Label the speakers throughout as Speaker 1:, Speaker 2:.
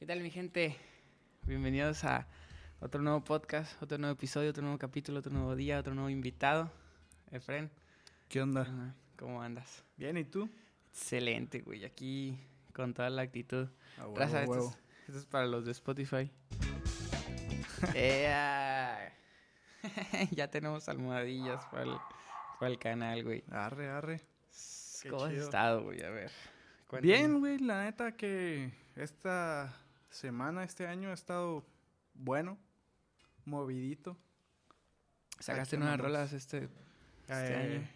Speaker 1: ¿Qué tal mi gente? Bienvenidos a otro nuevo podcast, otro nuevo episodio, otro nuevo capítulo, otro nuevo día, otro nuevo invitado. Efren,
Speaker 2: ¿Qué onda?
Speaker 1: ¿cómo andas?
Speaker 2: Bien, ¿y tú?
Speaker 1: Excelente, güey. Aquí con toda la actitud.
Speaker 2: A huevo,
Speaker 1: Raza,
Speaker 2: a
Speaker 1: esto,
Speaker 2: huevo.
Speaker 1: es, esto es para los de Spotify. Ya tenemos almohadillas para el, para el canal, güey.
Speaker 2: Arre, arre. Qué
Speaker 1: ¿Cómo has estado, güey? A ver. cuéntame.
Speaker 2: Bien, güey, la neta que esta semana, este año ha estado bueno, movidito.
Speaker 1: Sacaste nuevas rolas este, este
Speaker 2: Eh,
Speaker 1: año.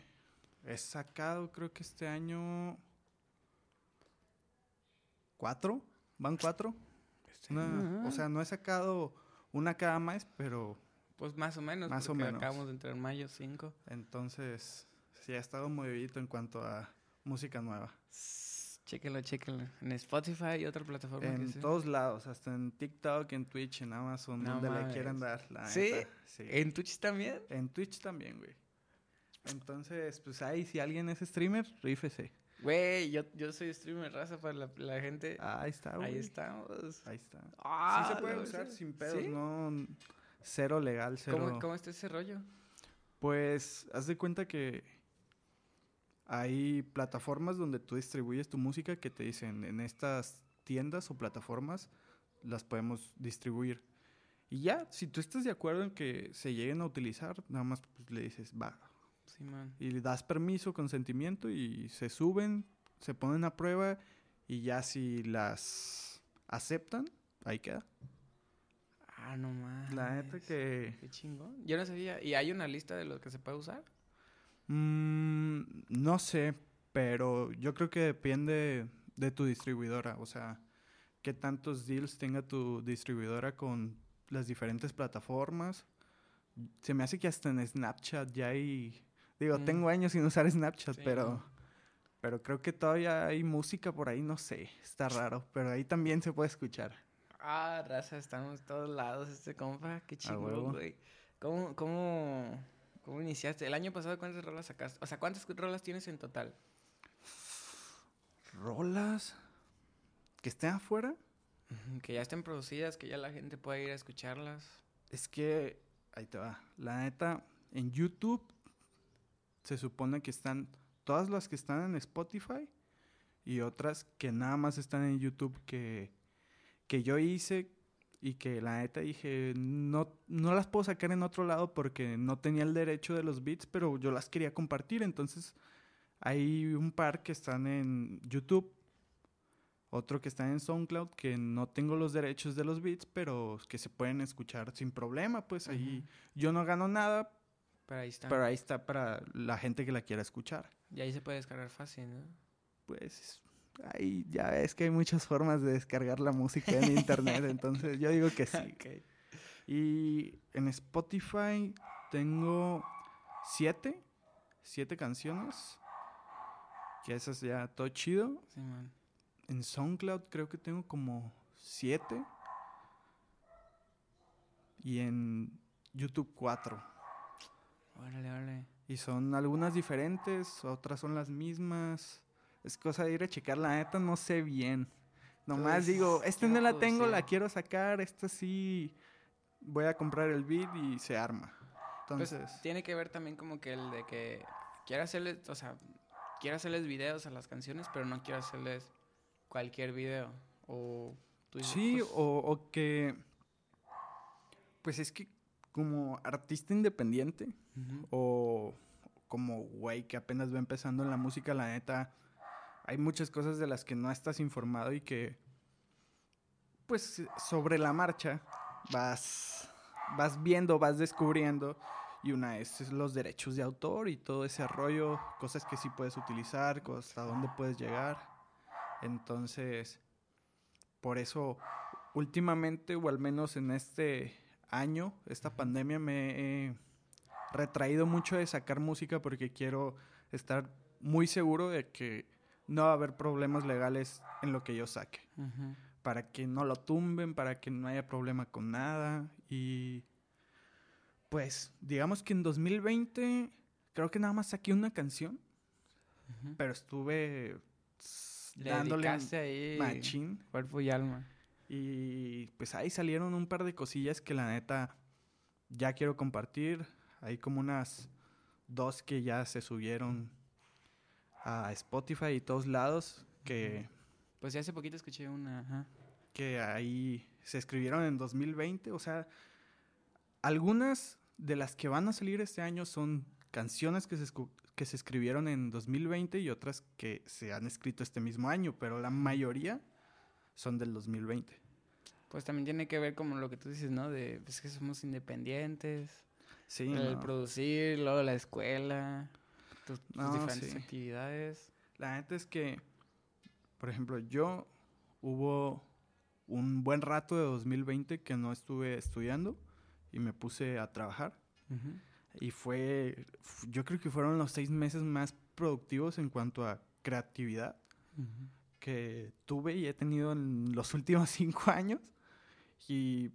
Speaker 2: He sacado, creo que este año. ¿Cuatro? ¿Van cuatro? Una-
Speaker 1: Ah.
Speaker 2: O sea, no he sacado una cada mes, pero
Speaker 1: Pues más o menos.
Speaker 2: Más o menos.
Speaker 1: Acabamos de entrar en mayo 5.
Speaker 2: entonces sí ha estado movidito en cuanto a música nueva.
Speaker 1: Chéquenlo, chéquenlo. En Spotify y otra plataforma que
Speaker 2: En
Speaker 1: sea.
Speaker 2: todos lados, hasta en TikTok, en Twitch, en Amazon,
Speaker 1: No
Speaker 2: donde le quieran dar. La
Speaker 1: ¿Sí?
Speaker 2: sí.
Speaker 1: ¿En Twitch también?
Speaker 2: En Twitch también, güey. Entonces, pues ahí, si alguien es streamer, rífese.
Speaker 1: Güey, yo, yo soy streamer raza para la, la gente.
Speaker 2: Ahí está, güey.
Speaker 1: Ahí estamos.
Speaker 2: Ahí está.
Speaker 1: Ah,
Speaker 2: sí se puede usar sin pedos,
Speaker 1: ¿Sí?
Speaker 2: no cero legal, cero.
Speaker 1: ¿Cómo, ¿Cómo está ese rollo?
Speaker 2: Pues haz de cuenta que hay plataformas donde tú distribuyes tu música que te dicen en estas tiendas o plataformas las podemos distribuir. Y ya, si tú estás de acuerdo en que se lleguen a utilizar, nada más pues, le dices, va.
Speaker 1: Sí, man.
Speaker 2: Y le das permiso, consentimiento y se suben, se ponen a prueba y ya si las aceptan, ahí queda.
Speaker 1: Ah, no más.
Speaker 2: La neta que...
Speaker 1: Qué chingón. Yo no sabía. ¿Y hay una lista de lo que se puede usar?
Speaker 2: Mm, no sé, pero yo creo que depende de tu distribuidora. O sea, qué tantos deals tenga tu distribuidora con las diferentes plataformas. Se me hace que hasta en Snapchat ya hay... Digo,
Speaker 1: Mm.
Speaker 2: tengo años sin usar Snapchat,
Speaker 1: Sí,
Speaker 2: pero...
Speaker 1: no.
Speaker 2: Pero creo que todavía hay música por ahí, no sé. Está raro, pero ahí también se puede escuchar.
Speaker 1: Ah, raza, estamos todos lados este compa. Qué chingón, güey. ¿Cómo, cómo, ¿Cómo iniciaste? El año pasado, ¿cuántas rolas sacaste? O sea, ¿cuántas rolas tienes en total?
Speaker 2: Rolas que estén afuera.
Speaker 1: Que ya estén producidas, que ya la gente pueda ir a escucharlas.
Speaker 2: Es que, ahí te va. La neta, en YouTube se supone que están todas las que están en Spotify y otras que nada más están en YouTube que, que yo hice y que la neta dije, no, no las puedo sacar en otro lado porque no tenía el derecho de los beats, pero yo las quería compartir. Entonces, hay un par que están en YouTube otro que está en SoundCloud que no tengo los derechos de los beats, pero que se pueden escuchar sin problema. Pues ahí yo no gano nada,
Speaker 1: Pero ahí está.
Speaker 2: pero ahí está para la gente que la quiera escuchar.
Speaker 1: Y ahí se puede descargar fácil, ¿no?
Speaker 2: Pues ahí ya ves que hay muchas formas de descargar la música en internet, entonces yo digo que sí. Y en Spotify tengo siete, siete canciones, que esas ya todo chido.
Speaker 1: Sí, man.
Speaker 2: En SoundCloud creo que tengo como siete. Y en YouTube cuatro.
Speaker 1: Órale, órale.
Speaker 2: Y son algunas diferentes, otras son las mismas. Es cosa de ir a checar, la neta no sé bien. Nomás
Speaker 1: Pues,
Speaker 2: digo, esta
Speaker 1: ¿qué
Speaker 2: no la
Speaker 1: puedo
Speaker 2: tengo, la quiero sacar, esta sí voy a comprar el beat y se arma. Entonces,
Speaker 1: Pues tiene que ver también como que el de que quiero hacerles, o sea, quiero hacerles videos a las canciones, pero no quiero hacerles cualquier video. O tú dices,
Speaker 2: sí,
Speaker 1: pues,
Speaker 2: o, o que... Pues es que como artista independiente, o como güey que apenas va empezando en la música, la neta, hay muchas cosas de las que no estás informado y que, pues, sobre la marcha vas, vas viendo, vas descubriendo. Y una es, es los derechos de autor y todo ese rollo, cosas que sí puedes utilizar, hasta dónde puedes llegar. Entonces, por eso, últimamente, o al menos en este año, esta pandemia, me he retraído mucho de sacar música porque quiero estar muy seguro de que no va a haber problemas legales en lo que yo saque. Para que no lo tumben, para que no haya problema con nada. Y pues, digamos que en 2020 creo que nada más saqué una canción,
Speaker 1: Ujú.
Speaker 2: pero estuve
Speaker 1: Le
Speaker 2: dándole
Speaker 1: ahí
Speaker 2: machín.
Speaker 1: cuerpo y alma.
Speaker 2: Y pues ahí salieron un par de cosillas que la neta ya quiero compartir. Hay como unas dos que ya se subieron a Spotify y todos lados que...
Speaker 1: Pues ya hace poquito escuché una, ajá.
Speaker 2: Que ahí se escribieron en 2020. O sea, algunas de las que van a salir este año son canciones que se, que se escribieron en 2020 y otras que se han escrito este mismo año, pero la mayoría son del 2020.
Speaker 1: Pues también tiene que ver como lo que tú dices, ¿no? De pues, que somos independientes.
Speaker 2: Sí,
Speaker 1: el
Speaker 2: no.
Speaker 1: producir, luego la escuela, tus, tus
Speaker 2: No,
Speaker 1: diferentes
Speaker 2: sí.
Speaker 1: actividades.
Speaker 2: La neta es que, por ejemplo, yo hubo un buen rato de 2020 que no estuve estudiando y me puse a trabajar. Y fue, yo creo que fueron los seis meses más productivos en cuanto a creatividad que tuve y he tenido en los últimos cinco años. Y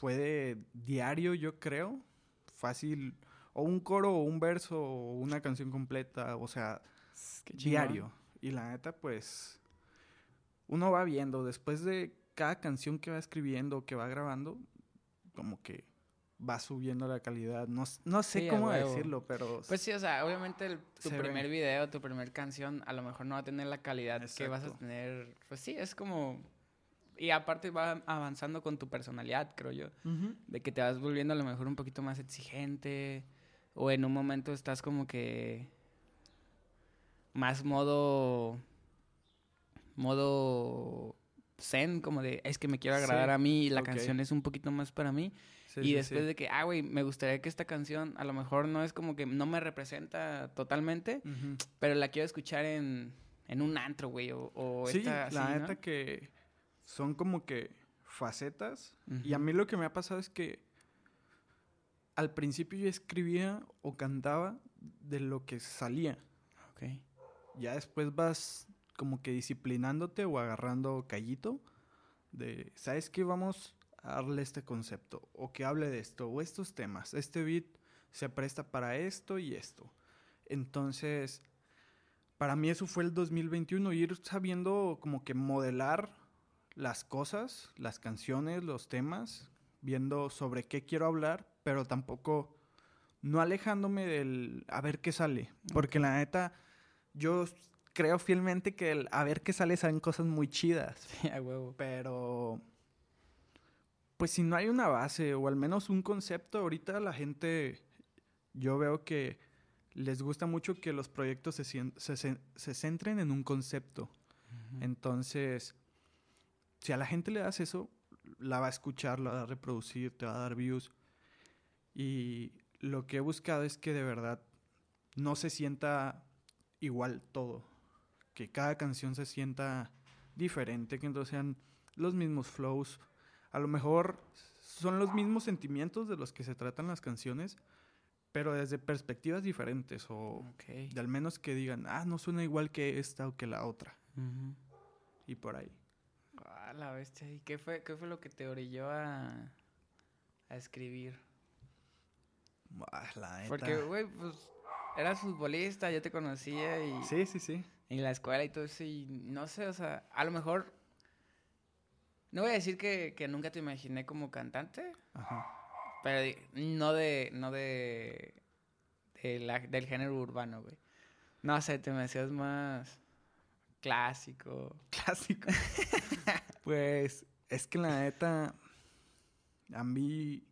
Speaker 2: fue de diario, yo creo, fácil, o un coro, o un verso, o una canción completa, o sea,
Speaker 1: Qué
Speaker 2: diario. Y la neta, pues, uno va viendo, después de cada canción que va escribiendo, que va grabando, como que va subiendo la calidad. No, no sé
Speaker 1: Sí,
Speaker 2: cómo decirlo, pero...
Speaker 1: Pues sí, o sea, obviamente el- tu
Speaker 2: Se ve.
Speaker 1: primer video, tu primer canción, a lo mejor no va a tener la calidad que vas a tener. Pues sí, es como. Y aparte va avanzando con tu personalidad, creo yo. De que te vas volviendo a lo mejor un poquito más exigente. O en un momento estás como que. Más modo. Modo. Zen, como de. Es que me quiero agradar
Speaker 2: Sí,
Speaker 1: a mí y la canción es un poquito más para mí.
Speaker 2: Sí,
Speaker 1: y
Speaker 2: sí,
Speaker 1: después de que, ah, güey, me gustaría que esta canción a lo mejor no es como que no me representa totalmente, pero la quiero escuchar en, en un antro, güey, o, o
Speaker 2: Sí,
Speaker 1: esta
Speaker 2: la neta que son como que facetas. Y a mí lo que me ha pasado es que al principio yo escribía o cantaba de lo que salía.
Speaker 1: Ok.
Speaker 2: Ya después vas como que disciplinándote o agarrando callito de, ¿sabes qué? Vamos a darle este concepto o que hable de esto o estos temas. Este beat se presta para esto y esto. Entonces, para mí eso fue el 2021, ir sabiendo como que modelar las cosas, las canciones, los temas, viendo sobre qué quiero hablar, pero tampoco no alejándome del a ver qué sale, porque la neta yo creo fielmente que el a ver qué sale salen cosas muy chidas,
Speaker 1: Sí, a huevo.
Speaker 2: pero pues si no hay una base o al menos un concepto, ahorita la gente yo veo que les gusta mucho que los proyectos se, se, se centren en un concepto. Entonces, si a la gente le das eso, la va a escuchar, la va a reproducir, te va a dar views. Y lo que he buscado es que de verdad no se sienta igual todo. Que cada canción se sienta diferente, que entonces sean los mismos flows. A lo mejor son los mismos sentimientos de los que se tratan las canciones, pero desde perspectivas diferentes o de al menos que digan, ah, no suena igual que esta o que la otra. Y por ahí.
Speaker 1: Ah, la bestia. ¿Y qué fue, qué fue lo que te orilló a, a escribir?
Speaker 2: Ah, la neta.
Speaker 1: Porque, güey, pues eras futbolista, yo te conocía y
Speaker 2: Sí, sí, sí.
Speaker 1: en la escuela y todo eso, y no sé, o sea, a lo mejor. No voy a decir que, que nunca te imaginé como cantante,
Speaker 2: Ajá.
Speaker 1: pero no de. No de. de la- del género urbano, güey. No sé, te me hacías más. clásico.
Speaker 2: Clásico. pues es que la neta, a mí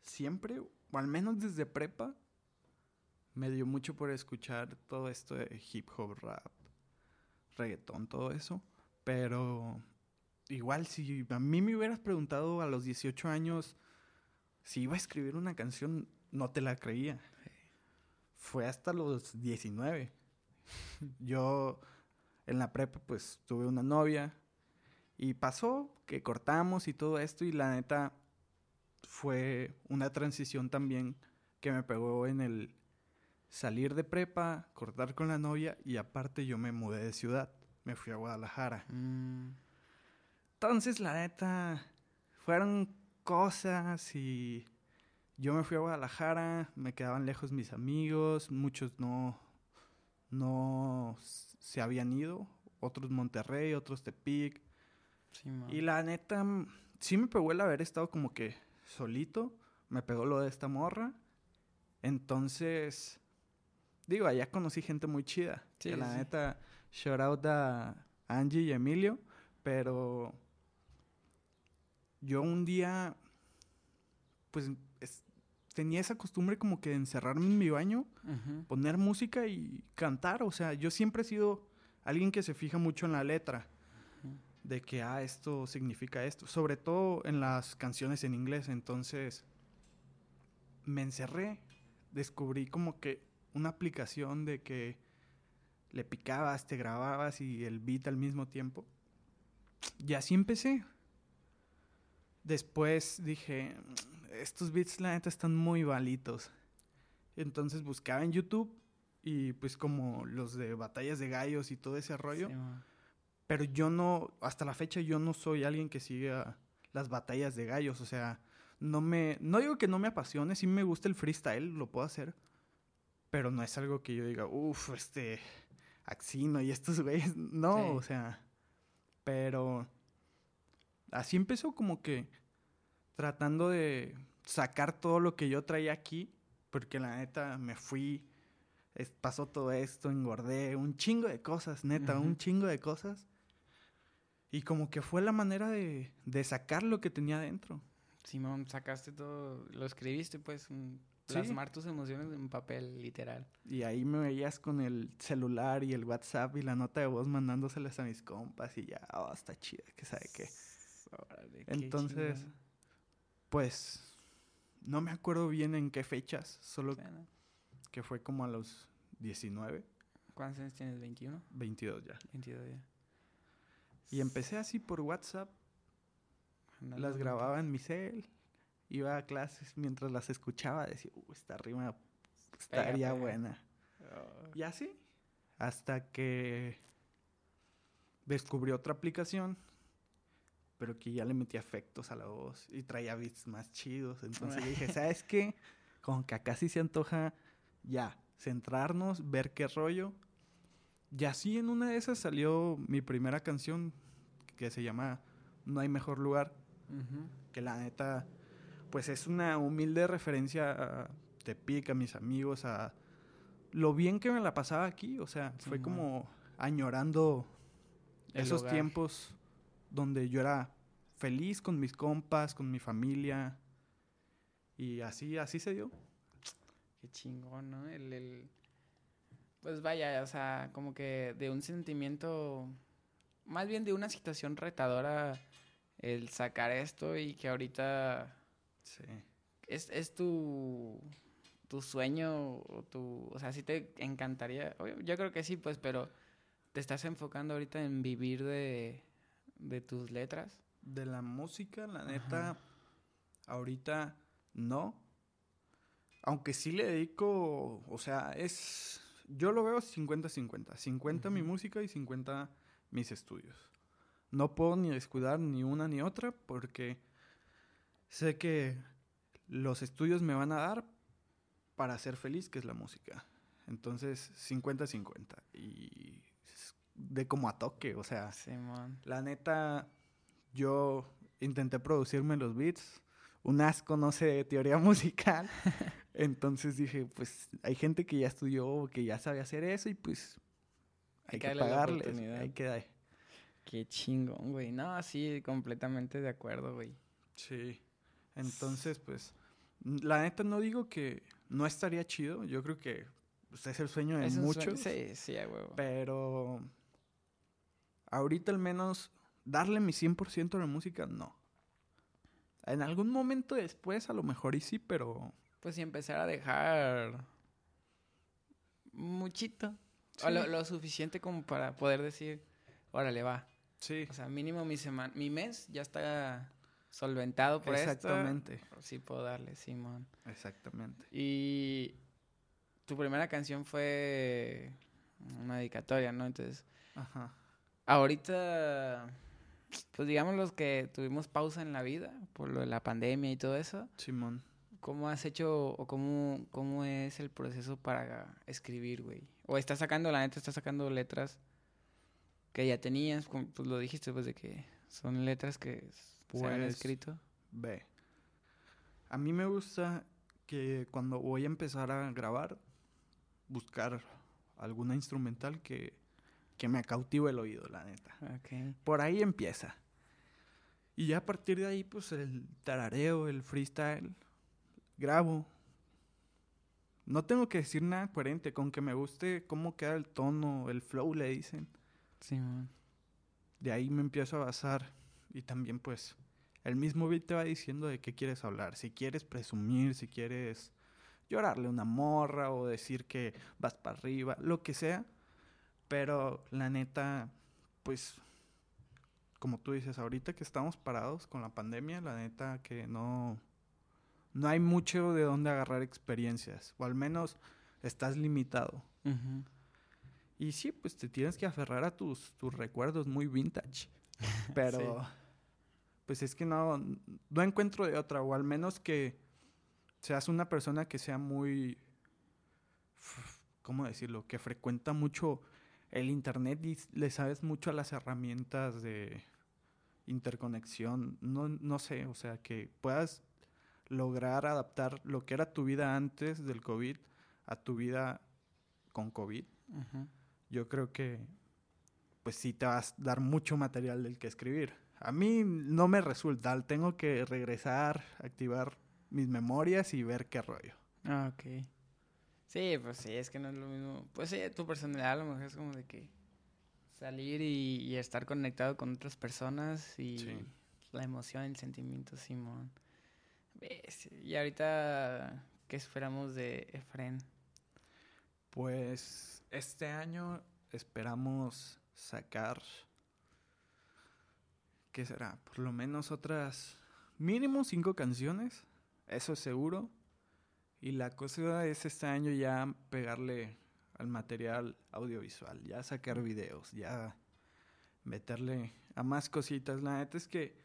Speaker 2: siempre, o al menos desde prepa, me dio mucho por escuchar todo esto de hip hop, rap, reggaetón, todo eso. Pero igual, si a mí me hubieras preguntado a los 18 años si iba a escribir una canción, no te la creía. Fue hasta los 19. Yo en la prepa pues tuve una novia y pasó que cortamos y todo esto y la neta fue una transición también que me pegó en el salir de prepa, cortar con la novia y aparte yo me mudé de ciudad, me fui a Guadalajara.
Speaker 1: Mm,
Speaker 2: Entonces la neta fueron cosas y yo me fui a Guadalajara, me quedaban lejos mis amigos, muchos no no se habían ido, otros Monterrey, otros Tepic.
Speaker 1: Sí.
Speaker 2: Y la neta, sí me pegó el haber estado como que solito. Me pegó lo de esta morra. Entonces, digo, allá conocí gente muy chida.
Speaker 1: Sí,
Speaker 2: que la
Speaker 1: sí.
Speaker 2: neta, shout out a Angie y Emilio. Pero yo un día, pues, es- tenía esa costumbre como que de encerrarme en mi baño poner música y cantar. O sea, yo siempre he sido alguien que se fija mucho en la letra. De que, ah, esto significa esto. Sobre todo en las canciones en inglés. Entonces, me encerré. Descubrí como que una aplicación de que le picabas, te grababas y el beat al mismo tiempo. Y así empecé. Después dije, estos beats la neta están muy balitos. Entonces buscaba en YouTube y pues como los de batallas de gallos y todo ese rollo. Pero yo no, hasta la fecha yo no soy alguien que siga las batallas de gallos. O sea, no me, no digo que no me apasione, sí me gusta el freestyle, lo puedo hacer. Pero no es algo que yo diga, uff, este, Axino y estos güeyes. No,
Speaker 1: Sí.
Speaker 2: o sea, pero así empezó como que tratando de sacar todo lo que yo traía aquí. Porque la neta me fui, es- pasó todo esto, engordé, un chingo de cosas, neta, un chingo de cosas. Y como que fue la manera de, de sacar lo que tenía dentro.
Speaker 1: Simón, sacaste todo, lo escribiste, pues,
Speaker 2: Sí.
Speaker 1: plasmar tus emociones en papel, literal.
Speaker 2: Y ahí me veías con el celular y el WhatsApp y la nota de voz mandándoselas a mis compas y ya, oh, está chida, que sabe qué.
Speaker 1: Órale,
Speaker 2: Entonces. Pues no me acuerdo bien en qué fechas, solo que fue como a los 19,
Speaker 1: ¿Cuántos años tienes? ¿21?
Speaker 2: 22 ya.
Speaker 1: 22 ya.
Speaker 2: Y empecé así por WhatsApp,
Speaker 1: Andando
Speaker 2: las grababa en mi cel, iba a clases mientras las escuchaba, decía, uh, esta rima estaría
Speaker 1: pega.
Speaker 2: buena.
Speaker 1: Oh,
Speaker 2: Y así, hasta que descubrí otra aplicación, pero que ya le metía efectos a la voz y traía beats más chidos. Entonces dije, ¿sabes qué? Como que acá sí se antoja ya, centrarnos, ver qué rollo. Y así en una de esas salió mi primera canción que se llama No hay mejor lugar, que la neta, pues es una humilde referencia a Tepic, a mis amigos, a lo bien que me la pasaba aquí. O sea, fue como añorando
Speaker 1: El
Speaker 2: esos
Speaker 1: hogar.
Speaker 2: tiempos donde yo era feliz con mis compas, con mi familia. Y así, así se dio.
Speaker 1: Qué chingón, ¿no? El, el- Pues vaya, o sea, como que de un sentimiento, más bien de una situación retadora, el sacar esto y que ahorita
Speaker 2: Sí.
Speaker 1: es, es tu, tu sueño o tu... O sea, sí te encantaría, yo creo que sí, pues, pero te estás enfocando ahorita en vivir de, de tus letras.
Speaker 2: De la música, la neta, ahorita no. Aunque sí le dedico, o sea, es... Yo lo veo 50-50. 50 mi
Speaker 1: Ujú.
Speaker 2: música y 50 mis estudios. No puedo ni descuidar ni una ni otra porque sé que los estudios me van a dar para ser feliz, que es la música. Entonces, 50-50. Y de como a toque, o sea... La neta, yo intenté producirme los beats. Un asco, no sé, de teoría musical. Entonces dije, pues hay gente que ya estudió, que ya sabe hacer eso y pues
Speaker 1: Hay
Speaker 2: hay
Speaker 1: que
Speaker 2: que pagarles. Hay que dar.
Speaker 1: Qué chingón, güey. No, sí, completamente de acuerdo, güey.
Speaker 2: Sí. Entonces, pues, la neta no digo que no estaría chido. Yo creo que pues, es el sueño de
Speaker 1: un sueño-
Speaker 2: muchos.
Speaker 1: Sí, sí, huevo.
Speaker 2: Pero ahorita al menos darle mi 100% a la música, no. En algún momento después a lo mejor y sí, pero...
Speaker 1: Pues y empezar a dejar muchito. O lo, lo suficiente como para poder decir, órale, va.
Speaker 2: Sí,
Speaker 1: O sea, mínimo mi semana, mi mes ya está solventado por
Speaker 2: exactamente.
Speaker 1: esto. Sí puedo darle, Simón.
Speaker 2: Exactamente.
Speaker 1: Y tu primera canción fue una dedicatoria, ¿no? Entonces,
Speaker 2: Ajá.
Speaker 1: ahorita, pues digamos los que tuvimos pausa en la vida por lo de la pandemia y todo eso.
Speaker 2: Simón.
Speaker 1: ¿Cómo has hecho o cómo, cómo es el proceso para escribir, güey? O estás sacando, la neta, estás sacando letras que ya tenías, como, pues lo dijiste, pues de que Son letras que se han
Speaker 2: Pues,
Speaker 1: escrito.
Speaker 2: Ve. A mí me gusta que cuando voy a empezar a grabar, buscar alguna instrumental que, que me cautive el oído, la neta.
Speaker 1: Ok.
Speaker 2: Por ahí empieza. Y ya a partir de ahí, pues el tarareo, el freestyle, grabo. No tengo que decir nada coherente, con que me guste cómo queda el tono, el flow, le dicen.
Speaker 1: Simón.
Speaker 2: De ahí me empiezo a basar. Y también, pues, el mismo beat te va diciendo de qué quieres hablar. Si quieres presumir, si quieres llorarle una morra o decir que vas para arriba, lo que sea. Pero la neta, pues, como tú dices, ahorita que estamos parados con la pandemia, la neta que no, no hay mucho de dónde agarrar experiencias. O al menos estás limitado. Y sí, pues te tienes que aferrar a tus, tus recuerdos muy vintage. Pero, pues es que no, no encuentro de otra, o al menos que seas una persona que sea muy, ¿cómo decirlo? Que frecuenta mucho el internet y le sabes mucho a las herramientas de interconexión. No, no sé, o sea, que puedas lograr adaptar lo que era tu vida antes del COVID a tu vida con COVID yo creo que pues sí te vas a dar mucho material del que escribir. A mí no me resulta, tengo que regresar, activar mis memorias y ver qué rollo.
Speaker 1: Ah, ok. Sí, pues sí, es que no es lo mismo. Pues sí, tu personalidad a lo mejor es como de que salir y, y estar conectado con otras personas y
Speaker 2: Sí.
Speaker 1: la emoción, el sentimiento, Simón. Ves, Y ahorita, ¿qué esperamos de Efren?
Speaker 2: Pues este año esperamos sacar, ¿qué será? Por lo menos otras mínimo cinco canciones, eso es seguro. Y la cosa es este año ya pegarle al material audiovisual, ya sacar videos, ya meterle a más cositas. La neta es que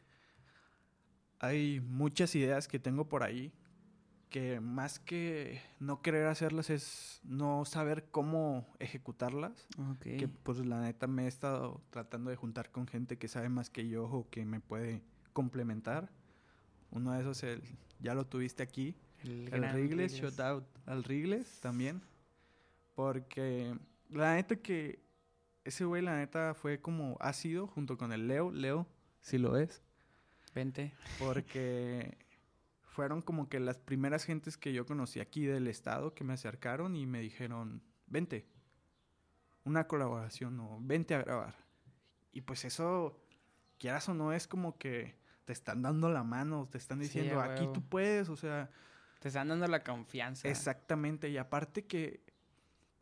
Speaker 2: hay muchas ideas que tengo por ahí que más que no querer hacerlas es no saber cómo ejecutarlas.
Speaker 1: Ok.
Speaker 2: Que pues la neta me he estado tratando de juntar con gente que sabe más que yo o que me puede complementar. Uno de esos el, ya lo tuviste aquí, el Rigles,
Speaker 1: Rigles.
Speaker 2: shout out al Rigles también. Porque la neta que ese güey la neta fue como ácido junto con el Leo, Leo, si lo es.
Speaker 1: Vente.
Speaker 2: Porque fueron como que las primeras gentes que yo conocí aquí del estado que me acercaron y me dijeron, vente, una colaboración o vente a grabar. Y pues eso, quieras o no, es como que te están dando la mano, te están diciendo, aquí tú puedes, o sea,
Speaker 1: Te están dando la confianza.
Speaker 2: exactamente. Y aparte que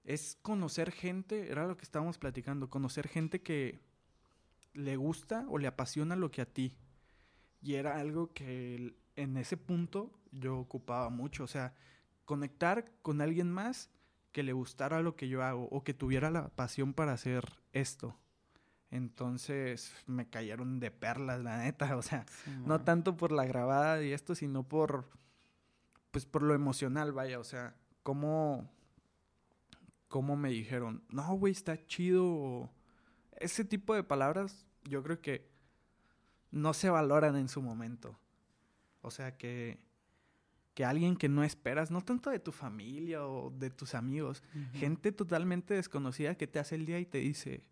Speaker 2: es conocer gente, era lo que estábamos platicando, conocer gente que le gusta o le apasiona lo que a ti. Y era algo que en ese punto yo ocupaba mucho, o sea, conectar con alguien más que le gustara lo que yo hago o que tuviera la pasión para hacer esto. Entonces me cayeron de perlas, la neta, o sea, no tanto por la grabada y esto, sino por pues por lo emocional, vaya, o sea, cómo cómo me dijeron, "No, güey, está chido." ese tipo de palabras yo creo que no se valoran en su momento. O sea, que que alguien que no esperas, no tanto de tu familia o de tus amigos, gente totalmente desconocida que te hace el día y te dice,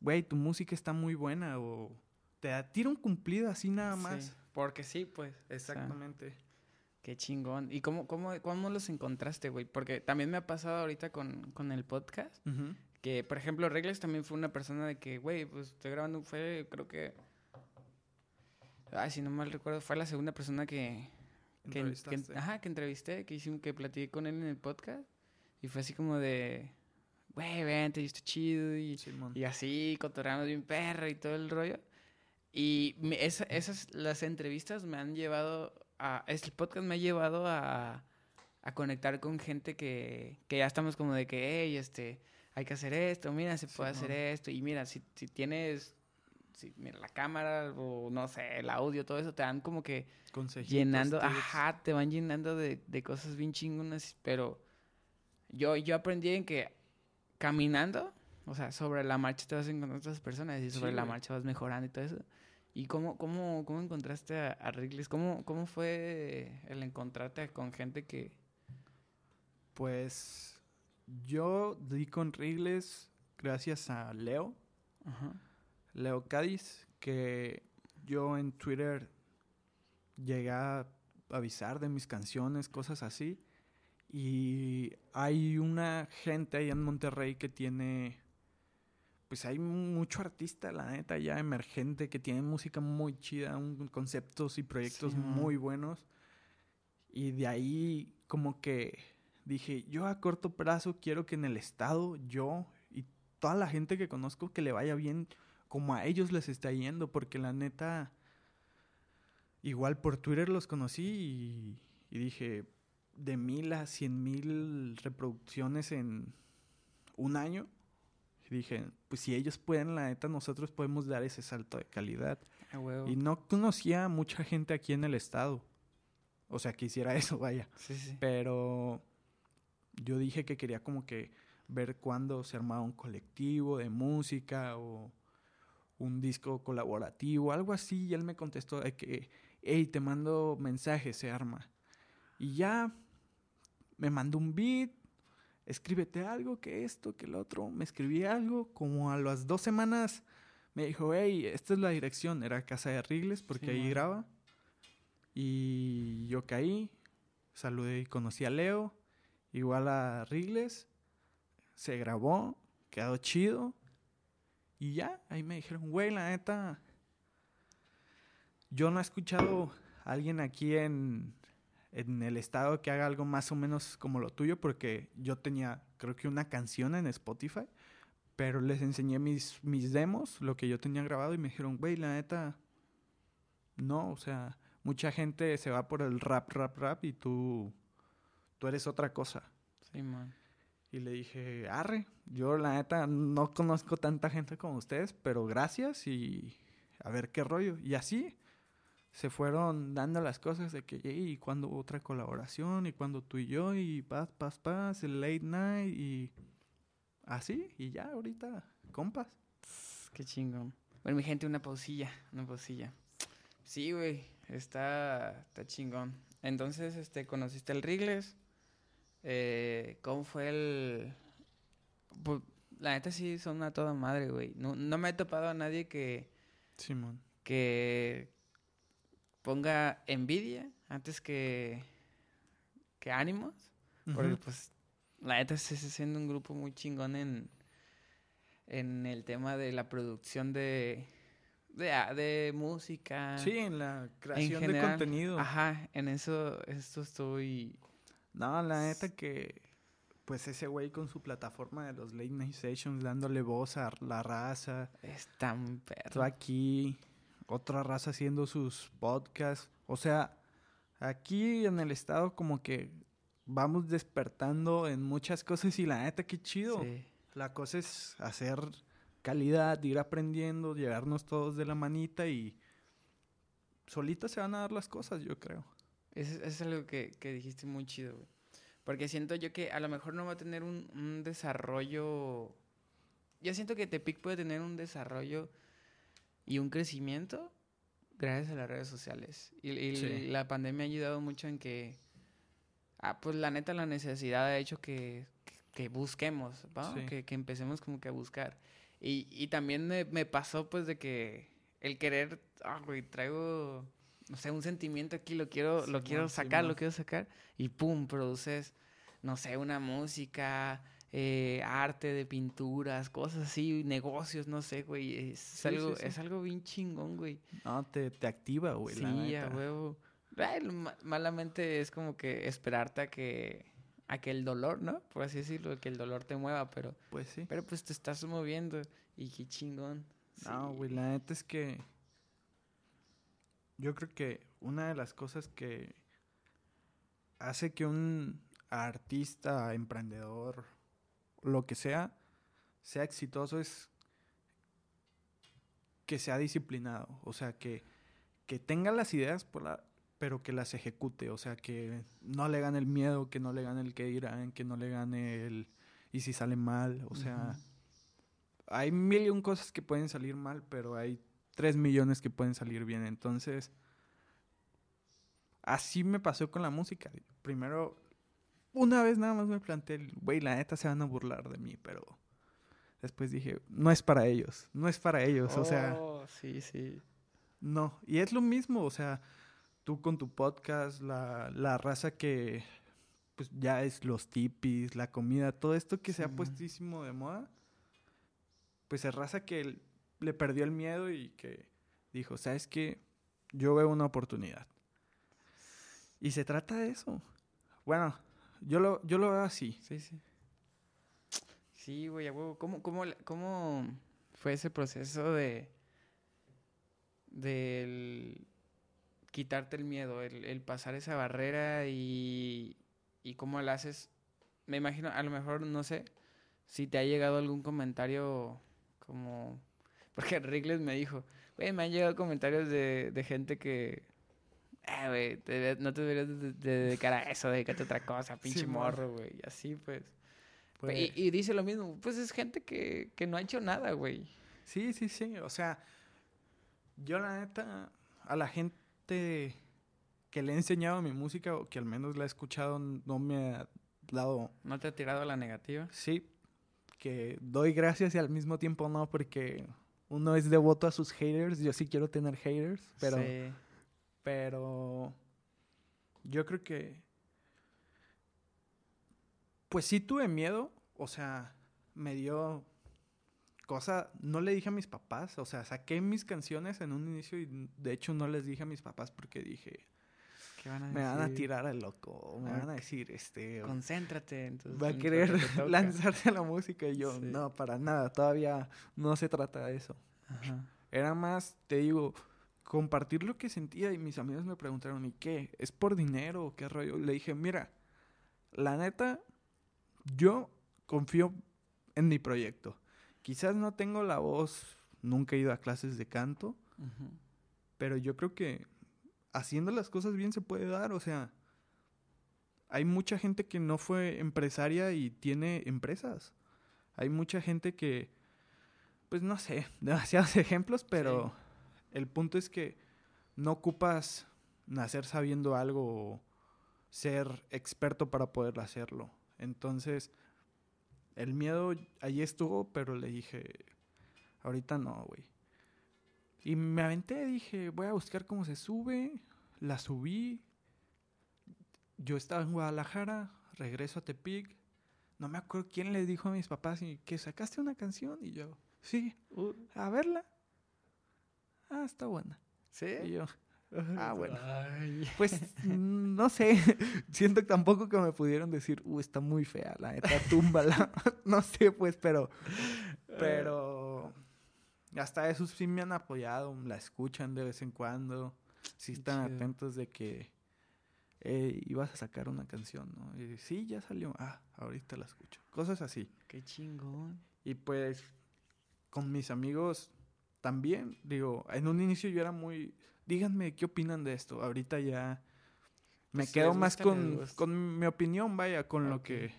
Speaker 2: güey, tu música está muy buena o te tira un cumplido así nada
Speaker 1: Sí,
Speaker 2: más.
Speaker 1: Porque sí, pues. o sea,
Speaker 2: Exactamente.
Speaker 1: Qué chingón. ¿Y cómo, cómo, cómo los encontraste, güey? Porque también me ha pasado ahorita con, con el podcast. Que, por ejemplo, Regles también fue una persona de que, güey, pues estoy grabando, fue, creo que. Ay, si no mal recuerdo, fue la segunda persona que. que, que- ajá, que entrevisté, que hicimos, que platiqué con él en el podcast. Y fue así como de. Güey, vente, y está chido. Y, y así, cotorreamos bien perro y todo el rollo. Y me- esa- esas, las entrevistas me han llevado a... Este podcast me ha llevado a, a conectar con gente que, que ya estamos como de que, hey, este, hay que hacer esto, mira, se puede hacer esto. Y mira, si, si tienes, si, mira, la cámara o no sé, el audio, todo eso, te dan como que
Speaker 2: Consejitos,
Speaker 1: llenando,
Speaker 2: tips.
Speaker 1: ajá, te van llenando de, de cosas bien chingonas, pero yo, yo aprendí en que caminando, o sea, sobre la marcha te vas encontrando otras personas y sobre
Speaker 2: Sí,
Speaker 1: la
Speaker 2: güey.
Speaker 1: marcha vas mejorando y todo eso. ¿Y cómo, cómo, cómo encontraste a, a Wrigley's? ¿Cómo, ¿Cómo fue el encontrarte con gente que...
Speaker 2: Pues yo di con Wrigley's gracias a Leo,
Speaker 1: Ajá.
Speaker 2: Leo Cádiz, que yo en Twitter llegué a avisar de mis canciones, cosas así. Y hay una gente ahí en Monterrey que tiene, pues hay mucho artista, la neta, ya emergente, que tiene música muy chida, un- conceptos y proyectos
Speaker 1: Sí,
Speaker 2: muy buenos. Y de ahí como que dije, yo a corto plazo quiero que en el estado yo y toda la gente que conozco que le vaya bien como a ellos les está yendo, porque la neta, igual por Twitter los conocí y, y dije, de mil a cien mil reproducciones en un año. Y dije, pues si ellos pueden, la neta, nosotros podemos dar ese salto de calidad. Y no conocía a mucha gente aquí en el estado. O sea, que hiciera eso, vaya.
Speaker 1: Sí, sí.
Speaker 2: Pero yo dije que quería como que ver cuándo se armaba un colectivo de música o un disco colaborativo, algo así. Y él me contestó de que, hey, te mando mensajes, se arma. Y ya me mandó un beat, escríbete algo, que esto, que lo otro. Me escribí algo, como a las dos semanas me dijo, hey, esta es la dirección. Era Casa de Rigles, porque
Speaker 1: Sí,
Speaker 2: ahí
Speaker 1: man.
Speaker 2: graba. Y yo caí, saludé y conocí a Leo, igual a Rigles. Se grabó, quedó chido. Y ya, ahí me dijeron, güey, la neta. Yo no he escuchado a alguien aquí en, en el estado que haga algo más o menos como lo tuyo, porque yo tenía, creo que una canción en Spotify, pero les enseñé mis, mis demos, lo que yo tenía grabado, y me dijeron, güey, la neta, no, o sea, mucha gente se va por el rap, rap, rap, y tú, tú eres otra cosa.
Speaker 1: Sí, man.
Speaker 2: Y le dije, arre, yo la neta no conozco tanta gente como ustedes, pero gracias y a ver qué rollo. Y así se fueron dando las cosas de que, y cuando otra colaboración, y cuando tú y yo, y paz, paz, paz, el late night, y así, y ya ahorita, compas.
Speaker 1: Qué chingón. Bueno, mi gente, una pausilla, una pausilla. Sí, güey, está, está chingón. Entonces, este, ¿conociste el Rigles? Eh, ¿Cómo fue el...? Pues, la neta sí son a toda madre, güey. No, no me he topado a nadie que,
Speaker 2: Simón.
Speaker 1: que ponga envidia antes que, que ánimos. Porque, pues, la neta se está haciendo un grupo muy chingón en, en el tema de la producción de, de, ah, de música.
Speaker 2: Sí, en la creación de contenido.
Speaker 1: Ajá, en eso, esto estoy...
Speaker 2: No, la neta que, pues ese güey con su plataforma de los late night sessions, dándole voz a la raza.
Speaker 1: Está muy
Speaker 2: Tú
Speaker 1: perro.
Speaker 2: aquí, otra raza haciendo sus podcasts. O sea, aquí en el estado como que vamos despertando en muchas cosas y la neta, qué chido.
Speaker 1: Sí.
Speaker 2: La cosa es hacer calidad, ir aprendiendo, llevarnos todos de la manita y solitas se van a dar las cosas, yo creo.
Speaker 1: Eso, es algo que, que dijiste muy chido, güey. Porque siento yo que a lo mejor no va a tener un, un desarrollo... Yo siento que Tepic puede tener un desarrollo y un crecimiento gracias a las redes sociales. Y, y
Speaker 2: Sí.
Speaker 1: la pandemia ha ayudado mucho en que... Ah, pues la neta la necesidad ha hecho que, que, que busquemos, ¿va?
Speaker 2: Sí.
Speaker 1: Que, que empecemos como que a buscar. Y, y también me, me pasó pues de que el querer, ah, güey, traigo, no sé, un sentimiento aquí, lo quiero, lo quiero sacar, lo quiero sacar, y pum, produces, no sé, una música, eh, arte de pinturas, cosas así, negocios, no sé, güey, es algo, es algo bien chingón, güey.
Speaker 2: No, te, te activa, güey. la
Speaker 1: sí, a huevo. Malamente es como que esperarte a que, a que el dolor, ¿no? Por así decirlo, que el dolor te mueva, pero,
Speaker 2: Pues sí.
Speaker 1: pero pues te estás moviendo, y qué chingón.
Speaker 2: No, güey, la neta es que yo creo que una de las cosas que hace que un artista, emprendedor, lo que sea, sea exitoso es que sea disciplinado, o sea, que, que tenga las ideas, por la, pero que las ejecute, o sea, que no le gane el miedo, que no le gane el que dirán, que no le gane el y si sale mal, o sea, hay mil y un cosas que pueden salir mal, pero hay tres millones que pueden salir bien. Entonces, así me pasó con la música. Primero, una vez nada más me planteé, güey, la neta se van a burlar de mí, pero después dije, no es para ellos, no es para ellos, o sea...
Speaker 1: Oh, sí, sí.
Speaker 2: No, y es lo mismo, o sea, tú con tu podcast, la, la raza que pues ya es los tipis, la comida, todo esto que se ha puestísimo de moda, pues es raza que le perdió el miedo y que dijo, ¿sabes qué? Yo veo una oportunidad. Y se trata de eso. Bueno, yo lo, yo lo veo así.
Speaker 1: Sí, sí. Sí, güey, a huevo. ¿Cómo, cómo, ¿Cómo fue ese proceso de. del. quitarte el miedo, el, pasar esa barrera y. y cómo lo haces? Me imagino, a lo mejor, no sé, si te ha llegado algún comentario como. Porque Rigles me dijo, güey, me han llegado comentarios de, de gente que eh, güey, no te deberías de, dedicar a eso, dedícate a otra cosa, pinche morro, güey. Y así, pues. pues y, dice lo mismo, pues es gente que, que no ha hecho nada, güey.
Speaker 2: Sí, sí, sí. O sea, yo la neta, a la gente que le he enseñado mi música o que al menos la he escuchado no me ha dado...
Speaker 1: ¿No te ha tirado la negativa?
Speaker 2: Sí, que doy gracias y al mismo tiempo no, porque uno es devoto a sus haters. Yo sí quiero tener haters, pero... Sí. Pero yo creo que... Pues sí tuve miedo, o sea, me dio cosa, no le dije a mis papás, o sea, saqué mis canciones en un inicio y de hecho no les dije a mis papás porque dije, me van a tirar al loco, me van a decir, este...
Speaker 1: Concéntrate. Entonces,
Speaker 2: va a querer lanzarse a la música y yo, no, para nada, todavía no se trata de eso. Era más, te digo, compartir lo que sentía y mis amigos me preguntaron, ¿y qué? ¿Es por dinero o qué rollo? Le dije, mira, la neta, yo confío en mi proyecto. Quizás no tengo la voz, nunca he ido a clases de canto, pero yo creo que haciendo las cosas bien se puede dar, o sea, hay mucha gente que no fue empresaria y tiene empresas. Hay mucha gente que, pues no sé, demasiados ejemplos, pero el punto es que no ocupas nacer sabiendo algo o ser experto para poder hacerlo. Entonces, el miedo allí estuvo, pero le dije, ahorita no, güey. Y me aventé, dije, voy a buscar cómo se sube. La subí. Yo estaba en Guadalajara, regreso a Tepic. No me acuerdo quién le dijo a mis papás que sacaste una canción. Y yo, sí, uh. a verla ah, está buena.
Speaker 1: ¿Sí?
Speaker 2: Y yo, ah, bueno. Pues no sé, siento tampoco que me pudieron decir, uh, está muy fea, la neta, túmbala. no sé, pues, pero, pero hasta eso sí me han apoyado, la escuchan de vez en cuando, sí están atentos de que eh, ibas a sacar una canción, ¿no? Y sí, ya salió, ah, ahorita la escucho. Cosas así.
Speaker 1: Qué chingón.
Speaker 2: Y pues con mis amigos también, digo, en un inicio yo era muy, díganme qué opinan de esto. Ahorita ya me pues quedo más con, con, mi opinión, vaya, con lo que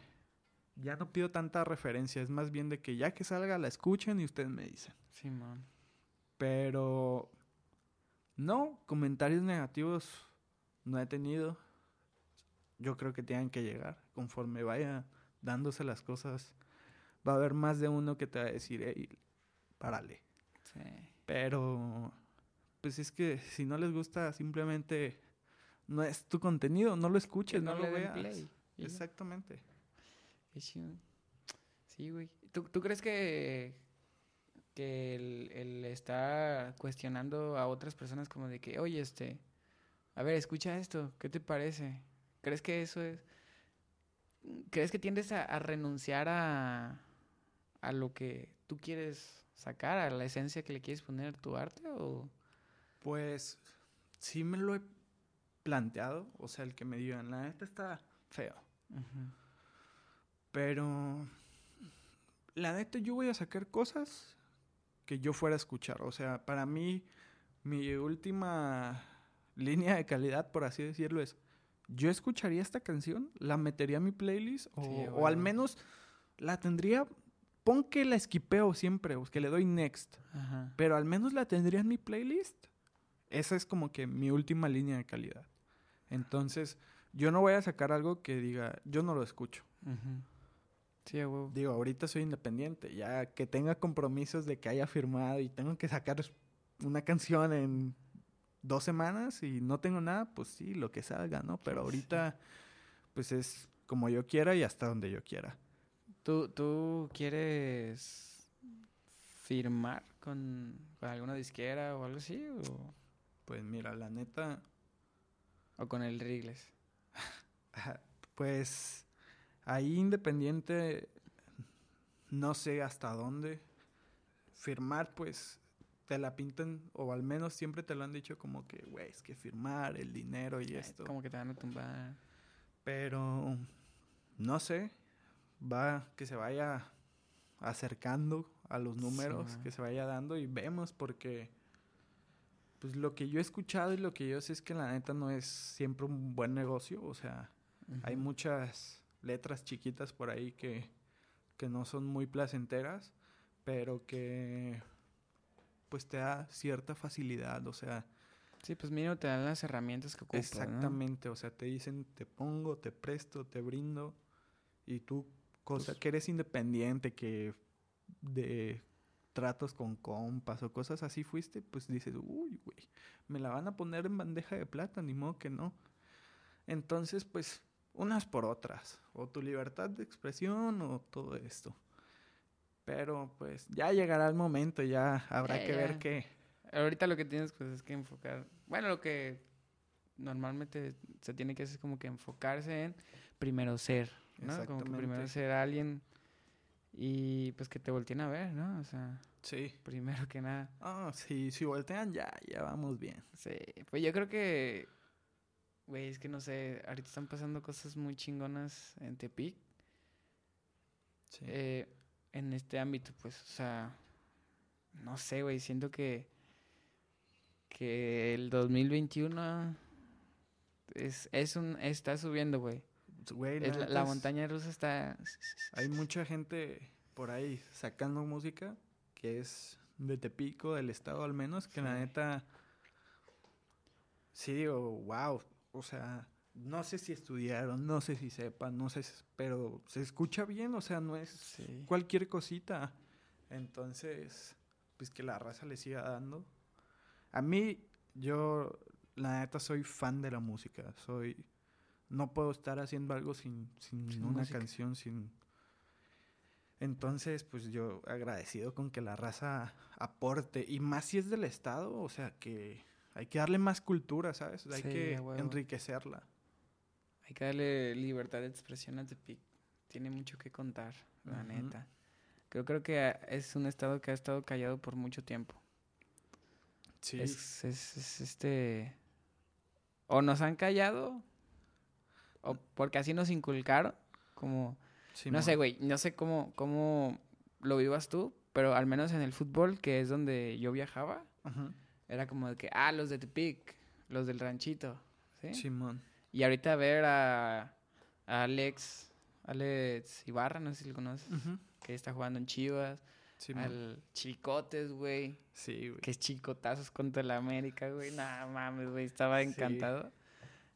Speaker 2: ya no pido tanta referencia, es más bien de que ya que salga la escuchen y ustedes me dicen.
Speaker 1: Sí, man.
Speaker 2: Pero no, comentarios negativos no he tenido. Yo creo que tienen que llegar conforme vaya dándose las cosas. Va a haber más de uno que te va a decir, hey, párale. Pero, pues es que si no les gusta, simplemente no es tu contenido, no lo escuches, no, lo veas. Play, Exactamente.
Speaker 1: Sí, güey. ¿Tú, ¿Tú, crees que, que el, el está cuestionando a otras personas como de que, oye, este, a ver, escucha esto, ¿qué te parece? ¿Crees que eso es... ¿Crees que tiendes a, a renunciar a, a lo que tú quieres sacar a la esencia que le quieres poner a tu arte o
Speaker 2: pues sí me lo he planteado, o sea, el que me digan, la neta está feo. Pero la neta yo voy a sacar cosas que yo fuera a escuchar, o sea, para mí mi última línea de calidad, por así decirlo, es yo escucharía esta canción, la metería a mi playlist o, o al menos la tendría pon que la esquipeo siempre, o que le doy next,
Speaker 1: Ajá.
Speaker 2: pero al menos la tendría en mi playlist. Esa es como que mi última línea de calidad. Entonces, yo no voy a sacar algo que diga, yo no lo escucho.
Speaker 1: Ujú. Sí, huevo.
Speaker 2: Digo, ahorita soy independiente, ya que tenga compromisos de que haya firmado y tengo que sacar una canción en dos semanas y no tengo nada, pues sí, lo que salga, ¿no? Pero ahorita, pues es como yo quiera y hasta donde yo quiera.
Speaker 1: ¿Tú, ¿Tú quieres firmar con, con alguna disquera o algo así? ¿O,
Speaker 2: Pues mira, la neta,
Speaker 1: o con el Rigles?
Speaker 2: Pues ahí independiente, no sé hasta dónde. Firmar, pues te la pintan, o al menos siempre te lo han dicho como que, güey, es que firmar, el dinero y
Speaker 1: Ay,
Speaker 2: esto.
Speaker 1: Como que te van a tumbar.
Speaker 2: Pero no sé, va que se vaya acercando a los números, que se vaya dando y vemos porque pues lo que yo he escuchado y lo que yo sé es que la neta no es siempre un buen negocio, o sea, hay muchas letras chiquitas por ahí que, que no son muy placenteras, pero que pues te da cierta facilidad, o sea,
Speaker 1: Sí, pues mínimo te dan las herramientas que ocupas, ¿no?
Speaker 2: exactamente, o sea, te dicen te pongo, te presto, te brindo y tú cosa
Speaker 1: Pues
Speaker 2: que eres independiente, que de tratos con compas o cosas así fuiste, pues dices, uy, güey, me la van a poner en bandeja de plata, ni modo que no. Entonces, pues, unas por otras, o tu libertad de expresión o todo esto. Pero, pues, ya llegará el momento, ya habrá
Speaker 1: Ya,
Speaker 2: que ver
Speaker 1: ya.
Speaker 2: qué.
Speaker 1: Ahorita lo que tienes pues es que enfocar. Bueno, lo que normalmente se tiene que hacer es como que enfocarse en primero ser, ¿no? Como que primero ser alguien y pues que te volteen a ver, ¿no? O sea,
Speaker 2: Sí.
Speaker 1: primero que nada.
Speaker 2: Ah, sí, si voltean, ya, ya vamos bien.
Speaker 1: Sí, pues yo creo que, güey, es que no sé, ahorita están pasando cosas muy chingonas en Tepic.
Speaker 2: Sí.
Speaker 1: eh, en este ámbito, pues, o sea, no sé, güey, siento que, que el 2021 es, es un, está subiendo, güey.
Speaker 2: Güey,
Speaker 1: Es la, la montaña rusa está...
Speaker 2: Hay mucha gente por ahí sacando música que es de Tepico, del estado al menos, que la neta. Sí, digo, wow. O sea, no sé si estudiaron, no sé si sepan, no sé, si- pero se escucha bien, o sea, no es
Speaker 1: Sí.
Speaker 2: cualquier cosita. Entonces, pues que la raza le siga dando. A mí, yo, la neta, soy fan de la música. Soy. No puedo estar haciendo algo sin, sin
Speaker 1: Sin
Speaker 2: una
Speaker 1: música.
Speaker 2: canción, sin. Entonces, pues yo agradecido con que la raza aporte. Y más si es del Estado, o sea, que hay que darle más cultura, ¿sabes? Hay
Speaker 1: Sí,
Speaker 2: que
Speaker 1: huevo.
Speaker 2: enriquecerla.
Speaker 1: Hay que darle libertad de expresión a Tepic. Tiene mucho que contar, la neta. Creo, creo que es un estado que ha estado callado por mucho tiempo.
Speaker 2: Sí.
Speaker 1: Es, es- es este. O nos han callado, o porque así nos inculcaron. Como. No sé, güey. No sé cómo, cómo lo vivas tú, pero al menos en el fútbol, que es donde yo viajaba,
Speaker 2: Ajá.
Speaker 1: Era como de que, ah, los de Tepic, los del ranchito. ¿sí?
Speaker 2: Simón.
Speaker 1: Y ahorita ver a, a Alex, Alex Ibarra, no sé si lo conoces, que está jugando en Chivas,
Speaker 2: Simón.
Speaker 1: al Chicotes, güey.
Speaker 2: Sí, güey.
Speaker 1: que es chicotazos contra la América, güey. Nah, mames, güey, estaba
Speaker 2: Sí.
Speaker 1: encantado.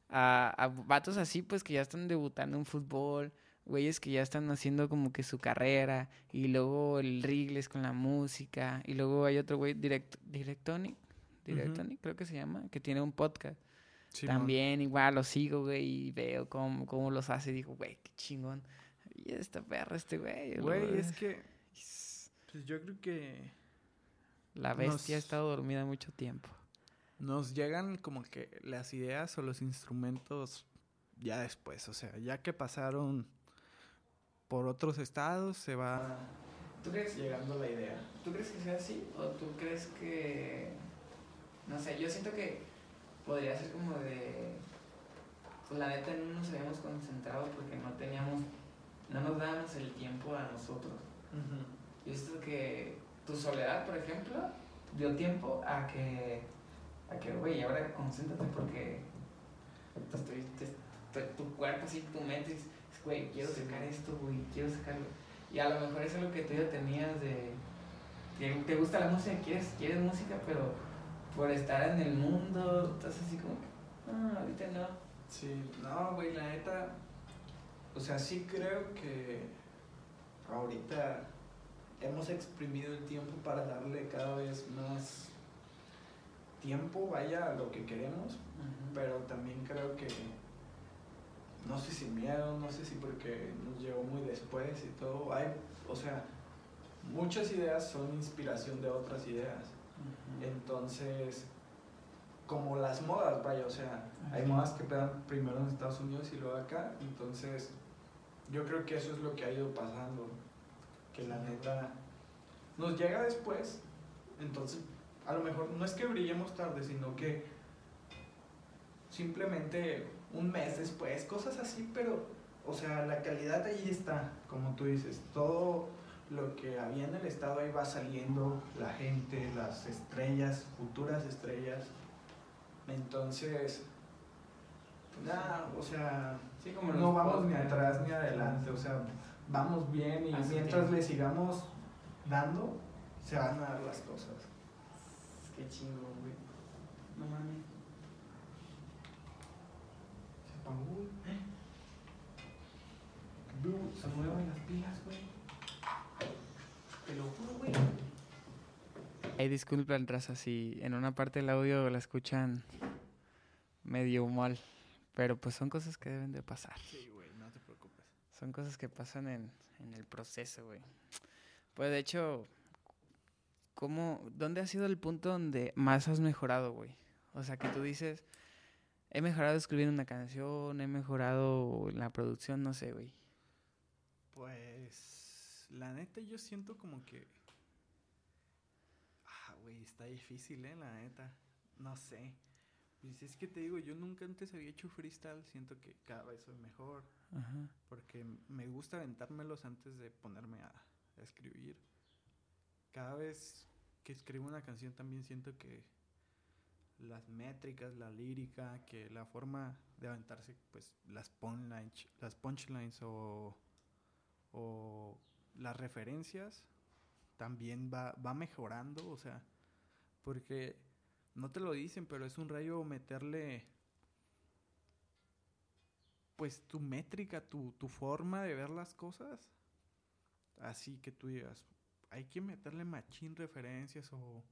Speaker 1: A, a vatos así, pues, que ya están debutando en fútbol, güeyes que ya están haciendo como que su carrera, y luego el Rigles con la música, y luego hay otro güey, direct, Directonic, Directonic creo que se llama, que tiene un podcast. También igual lo sigo, güey, y veo cómo, cómo los hace, y digo, güey, qué chingón. Y esta perra, este güey.
Speaker 2: Güey, es que. Pues yo creo que
Speaker 1: La bestia ha estado dormida mucho tiempo.
Speaker 2: nos llegan como que las ideas o los instrumentos ya después. O sea, ya que pasaron por otros estados, se va
Speaker 1: ¿Tú crees,
Speaker 2: llegando la idea.
Speaker 1: ¿Tú crees que sea así? ¿O tú crees que.? No sé, yo siento que podría ser como de. Pues la neta no nos habíamos concentrado porque no teníamos. No nos dábamos el tiempo a nosotros. Yo siento que tu soledad, por ejemplo, dio tiempo a que. A que, güey, ahora concéntrate porque. te estoy- te- te- tu cuerpo, así, tu mente, dices, güey, quiero
Speaker 2: Sí.
Speaker 1: sacar esto, güey, quiero sacarlo. Y a lo mejor eso es lo que tú ya tenías de... que te gusta la música, quieres, quieres música, pero por estar en el mundo, estás así como que, ah, ahorita no.
Speaker 2: Sí, no, güey, la neta, o sea, sí creo que ahorita hemos exprimido el tiempo para darle cada vez más tiempo, vaya, a lo que queremos, pero también creo que, no sé si miedo, no sé si porque nos llegó muy después y todo, hay, o sea, muchas ideas son inspiración de otras ideas. Entonces, como las modas, vaya, o sea, hay modas que pegan primero en Estados Unidos y luego acá, entonces yo creo que eso es lo que ha ido pasando, que la neta nos llega después, entonces a lo mejor no es que brillemos tarde, sino que simplemente un mes después, cosas así, pero, o sea, la calidad ahí está, como tú dices, todo lo que había en el estado ahí va saliendo, la gente, las estrellas, futuras estrellas. Entonces, nada, o sea, no vamos ni atrás ni adelante, o sea, vamos bien y mientras le sigamos dando, se van a dar las cosas.
Speaker 1: Qué chingo, güey. No mames. Se apagó, ¿Eh? Se mueven las pilas, lo juro, güey. Hey, disculpen, raza, si en una parte del audio la escuchan medio mal. Pero pues son cosas que deben de pasar.
Speaker 2: Sí, güey, no te preocupes.
Speaker 1: Son cosas que pasan en, en el proceso, güey. Pues de hecho, ¿cómo, ¿dónde ha sido el punto donde más has mejorado, güey? O sea, que tú dices, he mejorado escribiendo una canción, he mejorado la producción, no sé, güey.
Speaker 2: Pues, la neta, yo siento como que... Ah, güey, está difícil, ¿eh? La neta. No sé. Pues es que te digo, yo nunca antes había hecho freestyle, siento que cada vez soy mejor. Ajá. Porque me gusta aventármelos antes de ponerme a escribir. Cada vez que escribo una canción también siento que las métricas, la lírica, que la forma de aventarse, pues las punchlines, las punchlines o, o las referencias también va, va mejorando, o sea, porque no te lo dicen, pero es un rayo meterle pues tu métrica, tu, tu forma de ver las cosas así que tú digas, hay que meterle machín referencias o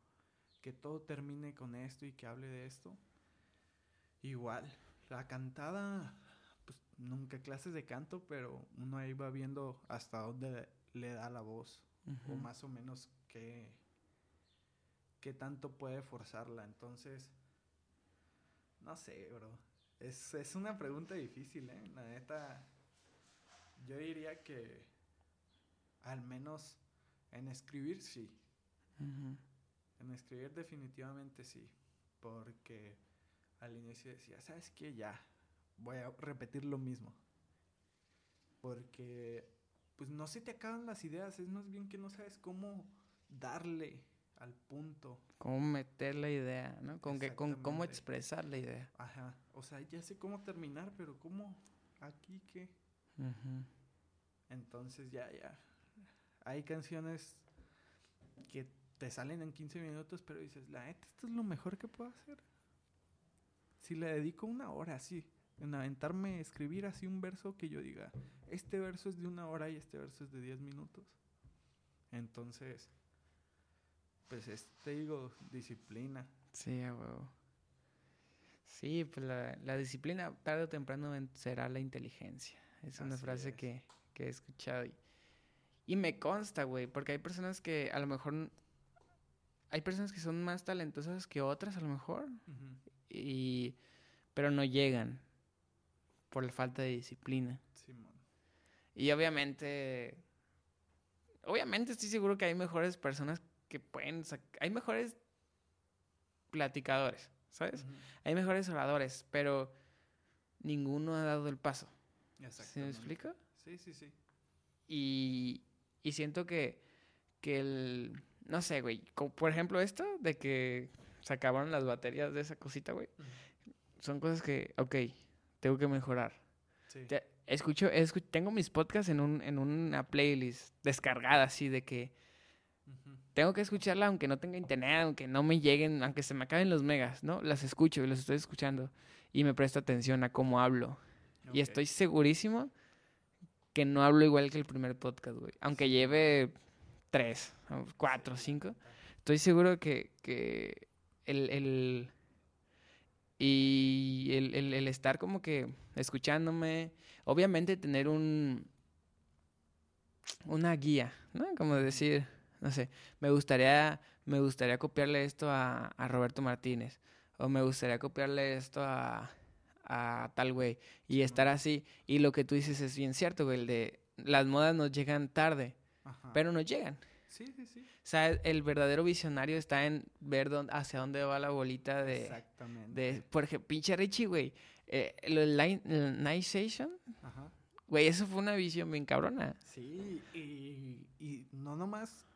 Speaker 2: que todo termine con esto y que hable de esto. Igual, la cantada, pues nunca clases de canto, pero uno ahí va viendo hasta dónde le da la voz o más o menos qué, qué tanto puede forzarla. Entonces, no sé, bro. Es, es una pregunta difícil, ¿eh? La neta, yo diría que al menos en escribir sí. En escribir definitivamente sí. Porque al inicio decía, ¿sabes qué? Ya, voy a repetir lo mismo. Porque pues no se te acaban las ideas, es más bien que no sabes cómo darle al punto.
Speaker 1: Cómo meter la idea, ¿no? Con, que, con cómo expresar la idea.
Speaker 2: Ajá. O sea, ya sé cómo terminar, pero ¿cómo? Aquí qué. Entonces ya, ya hay canciones que te salen en 15 minutos, pero dices, la neta, esto es lo mejor que puedo hacer. Si le dedico una hora así, en aventarme, escribir así un verso que yo diga, este verso es de una hora y este verso es de 10 minutos. Entonces, pues te digo, disciplina.
Speaker 1: Sí, huevo. Sí, pues la, disciplina tarde o temprano será la inteligencia. Es una frase Que, que he escuchado y y me consta, güey, porque hay personas que a lo mejor... Hay personas que son más talentosas que otras, a lo mejor. Y... Pero no llegan. Por la falta de disciplina. Y obviamente... Obviamente estoy seguro que hay mejores personas que pueden... Hay mejores platicadores, ¿sabes? Hay mejores oradores, pero ninguno ha dado el paso. ¿Se me explica?
Speaker 2: Sí, sí, sí.
Speaker 1: Y, y siento que, que el, no sé, güey, por ejemplo esto de que se acabaron las baterías de esa cosita, güey. Son cosas que, ok, tengo que mejorar. escucho, escu- tengo mis podcasts en, un, en una playlist descargada así de que tengo que escucharla aunque no tenga internet, aunque no me lleguen, aunque se me acaben los megas, ¿no? Las escucho y los estoy escuchando y me presto atención a cómo hablo. Y estoy segurísimo que no hablo igual que el primer podcast, güey. Aunque lleve tres, cuatro, cinco. Estoy seguro que, que el, el- y el, el- el estar como que escuchándome, obviamente tener un una guía, ¿no? Como decir, no sé, me gustaría, me gustaría copiarle esto a, a Roberto Martínez, o me gustaría copiarle esto a, a tal güey, y estar así. Y lo que tú dices es bien cierto, güey, el de las modas nos llegan tarde,
Speaker 2: Ajá.
Speaker 1: pero nos llegan.
Speaker 2: Sí, sí, sí.
Speaker 1: O sea, el verdadero visionario está en ver dónde, hacia dónde va la bolita de,
Speaker 2: Exactamente.
Speaker 1: de por ejemplo, pinche Richie, güey. Eh, lo del Line- Night Station,
Speaker 2: Ajá.
Speaker 1: güey, eso fue una visión bien cabrona.
Speaker 2: Sí, y, y no nomás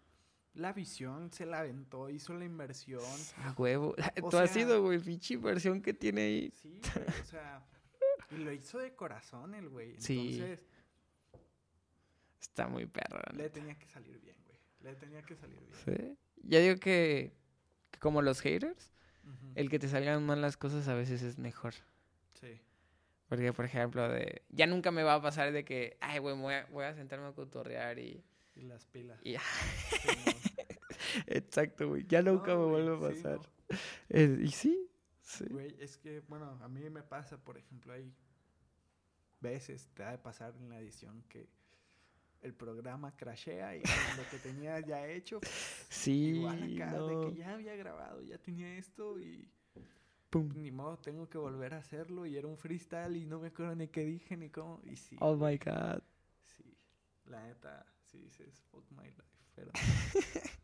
Speaker 2: la visión se la aventó, hizo la inversión.
Speaker 1: A huevo.
Speaker 2: O
Speaker 1: Tú has
Speaker 2: sea-
Speaker 1: sido, güey, pinche inversión que tiene ahí.
Speaker 2: Sí, güey, o sea, y lo hizo de corazón el güey.
Speaker 1: Sí.
Speaker 2: Entonces,
Speaker 1: Está muy perro.
Speaker 2: le tenía que salir bien. Le tenía que salir bien.
Speaker 1: Sí. Ya digo que, que como los haters, el que te salgan mal las cosas a veces es mejor.
Speaker 2: Sí.
Speaker 1: Porque, por ejemplo, de ya nunca me va a pasar de que, ay, güey, voy a, voy a sentarme a cotorrear y...
Speaker 2: Y las pilas.
Speaker 1: y-
Speaker 2: Sí,
Speaker 1: Exacto, güey. Ya nunca
Speaker 2: No,
Speaker 1: me
Speaker 2: güey,
Speaker 1: vuelve a
Speaker 2: sí,
Speaker 1: pasar.
Speaker 2: no.
Speaker 1: Y sí, sí.
Speaker 2: Güey, es que, bueno, a mí me pasa, por ejemplo, hay veces te ha de pasar en la edición que el programa crashea y lo que tenía ya hecho,
Speaker 1: Sí,
Speaker 2: igual acá,
Speaker 1: no.
Speaker 2: de que ya había grabado, ya tenía esto y
Speaker 1: Pum.
Speaker 2: ni modo, tengo que volver a hacerlo y era un freestyle y no me acuerdo ni qué dije ni cómo. Y sí,
Speaker 1: Oh my God.
Speaker 2: sí, la neta, sí dices, fuck my life, pero...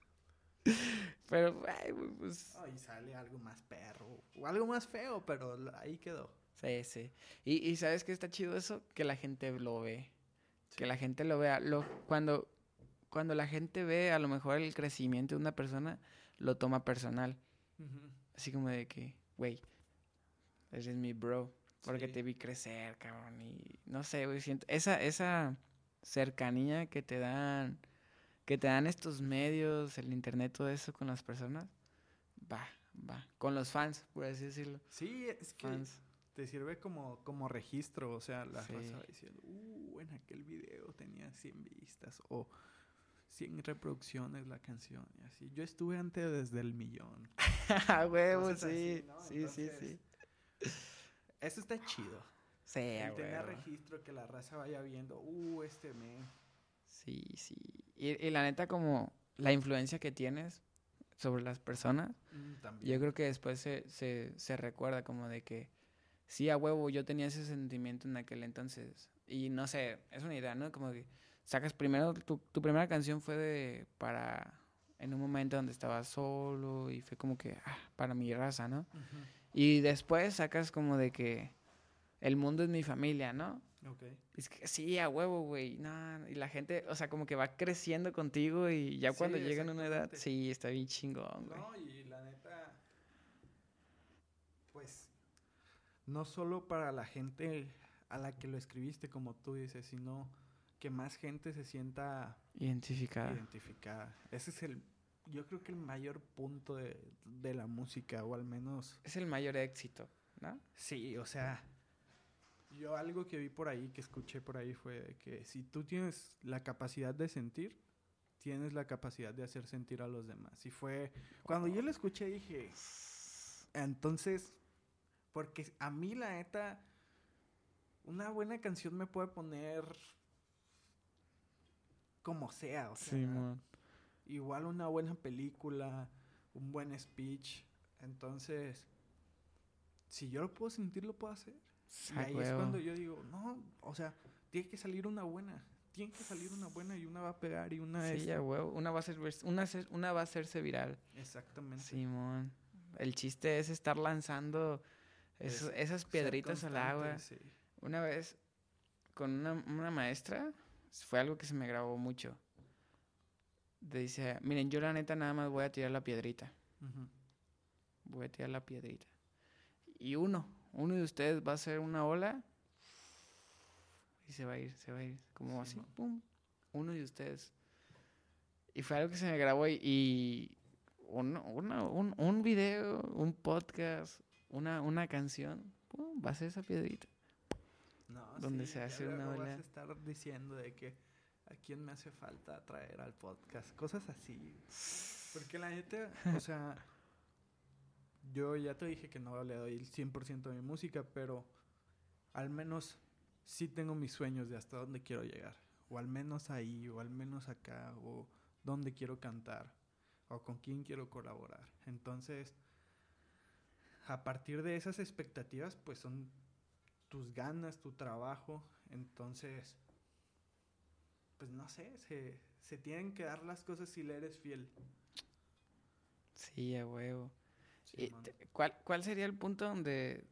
Speaker 1: Pero, ay, güey, pues.
Speaker 2: Ay, sale algo más perro o algo más feo, pero ahí quedó.
Speaker 1: Sí, sí. Y, y ¿sabes qué está chido eso? Que la gente lo ve. Que la gente lo vea. Lo, cuando, cuando la gente ve a lo mejor el crecimiento de una persona, lo toma personal. Así como de que, güey, eres mi bro. Porque
Speaker 2: Sí.
Speaker 1: te vi crecer, cabrón. Y no sé, güey, siento. Esa, esa cercanía que te dan. Que te dan estos medios, el internet, todo eso con las personas. Va, va. Con los fans, por así decirlo.
Speaker 2: Sí, es que
Speaker 1: Fans.
Speaker 2: Te sirve como, como registro, o sea, la
Speaker 1: Sí.
Speaker 2: raza va diciendo, uh, en aquel video tenía 100 vistas o 100 reproducciones la canción y así. Yo estuve antes desde el millón.
Speaker 1: A huevo,
Speaker 2: así,
Speaker 1: sí.
Speaker 2: ¿no?
Speaker 1: Sí, sí,
Speaker 2: Entonces,
Speaker 1: sí.
Speaker 2: Eso está chido.
Speaker 1: Sí, a
Speaker 2: el tener registro, que la raza vaya viendo, uh, este me...
Speaker 1: Sí, sí. Y, y la neta, como la influencia que tienes sobre las personas,
Speaker 2: mm, también.
Speaker 1: yo creo que después se, se, se recuerda como de que, sí, a huevo, yo tenía ese sentimiento en aquel entonces. Y no sé, es una idea, ¿no? Como que sacas primero, tu, tu primera canción fue de, para, en un momento donde estabas solo y fue como que, ah, para mi raza, ¿no? Y después sacas como de que el mundo es mi familia, ¿no?
Speaker 2: Ok.
Speaker 1: Es que sí, a huevo, güey. No, y la gente, o sea, como que va creciendo contigo y ya
Speaker 2: Sí,
Speaker 1: cuando llegan a una edad, sí, está bien chingón, güey.
Speaker 2: No, y la neta, pues, no solo para la gente a la que lo escribiste, como tú dices, sino que más gente se sienta
Speaker 1: Identificada.
Speaker 2: identificada. Ese es el, yo creo que el mayor punto de, de la música, o al menos,
Speaker 1: Es el mayor éxito, ¿no?
Speaker 2: sí, o sea, yo algo que vi por ahí, que escuché por ahí fue que si tú tienes la capacidad de sentir, tienes la capacidad de hacer sentir a los demás. Y fue, cuando yo lo escuché dije, entonces, porque a mí la neta, una buena canción me puede poner como sea, o sea,
Speaker 1: Simón.
Speaker 2: igual una buena película, un buen speech. Entonces, si yo lo puedo sentir, lo puedo hacer. Y ahí es cuando yo digo, no, o sea, tiene que salir una buena. Tiene que salir una buena y una va a pegar y una
Speaker 1: Sí,
Speaker 2: es.
Speaker 1: a huevo. Una va a, ser, una, una va a hacerse viral.
Speaker 2: Exactamente.
Speaker 1: Simón. El chiste es estar lanzando
Speaker 2: Es
Speaker 1: esas piedritas al agua.
Speaker 2: sí.
Speaker 1: Una vez, con una, una maestra, fue algo que se me grabó mucho. Dice, miren, yo la neta nada más voy a tirar la piedrita. Voy a tirar la piedrita. Y uno, uno de ustedes va a hacer una ola. Y se va a ir, se va a ir. Como así, pum, uno de ustedes. Y fue algo que se me grabó y, y un, una- un, un video, un podcast, una, una canción, pum, va a ser esa piedrita.
Speaker 2: No,
Speaker 1: donde se
Speaker 2: ya
Speaker 1: hace una ola.
Speaker 2: vas a estar diciendo de que a quién me hace falta traer al podcast, cosas así. Porque la neta, o sea, yo ya te dije que no le doy el 100% de mi música, pero al menos sí tengo mis sueños de hasta dónde quiero llegar. O al menos ahí, o al menos acá, o dónde quiero cantar, o con quién quiero colaborar. Entonces, a partir de esas expectativas, pues son tus ganas, tu trabajo. Entonces, pues no sé, se, se tienen que dar las cosas si le eres fiel.
Speaker 1: Sí, a huevo. ¿cuál, ¿Cuál sería el punto donde...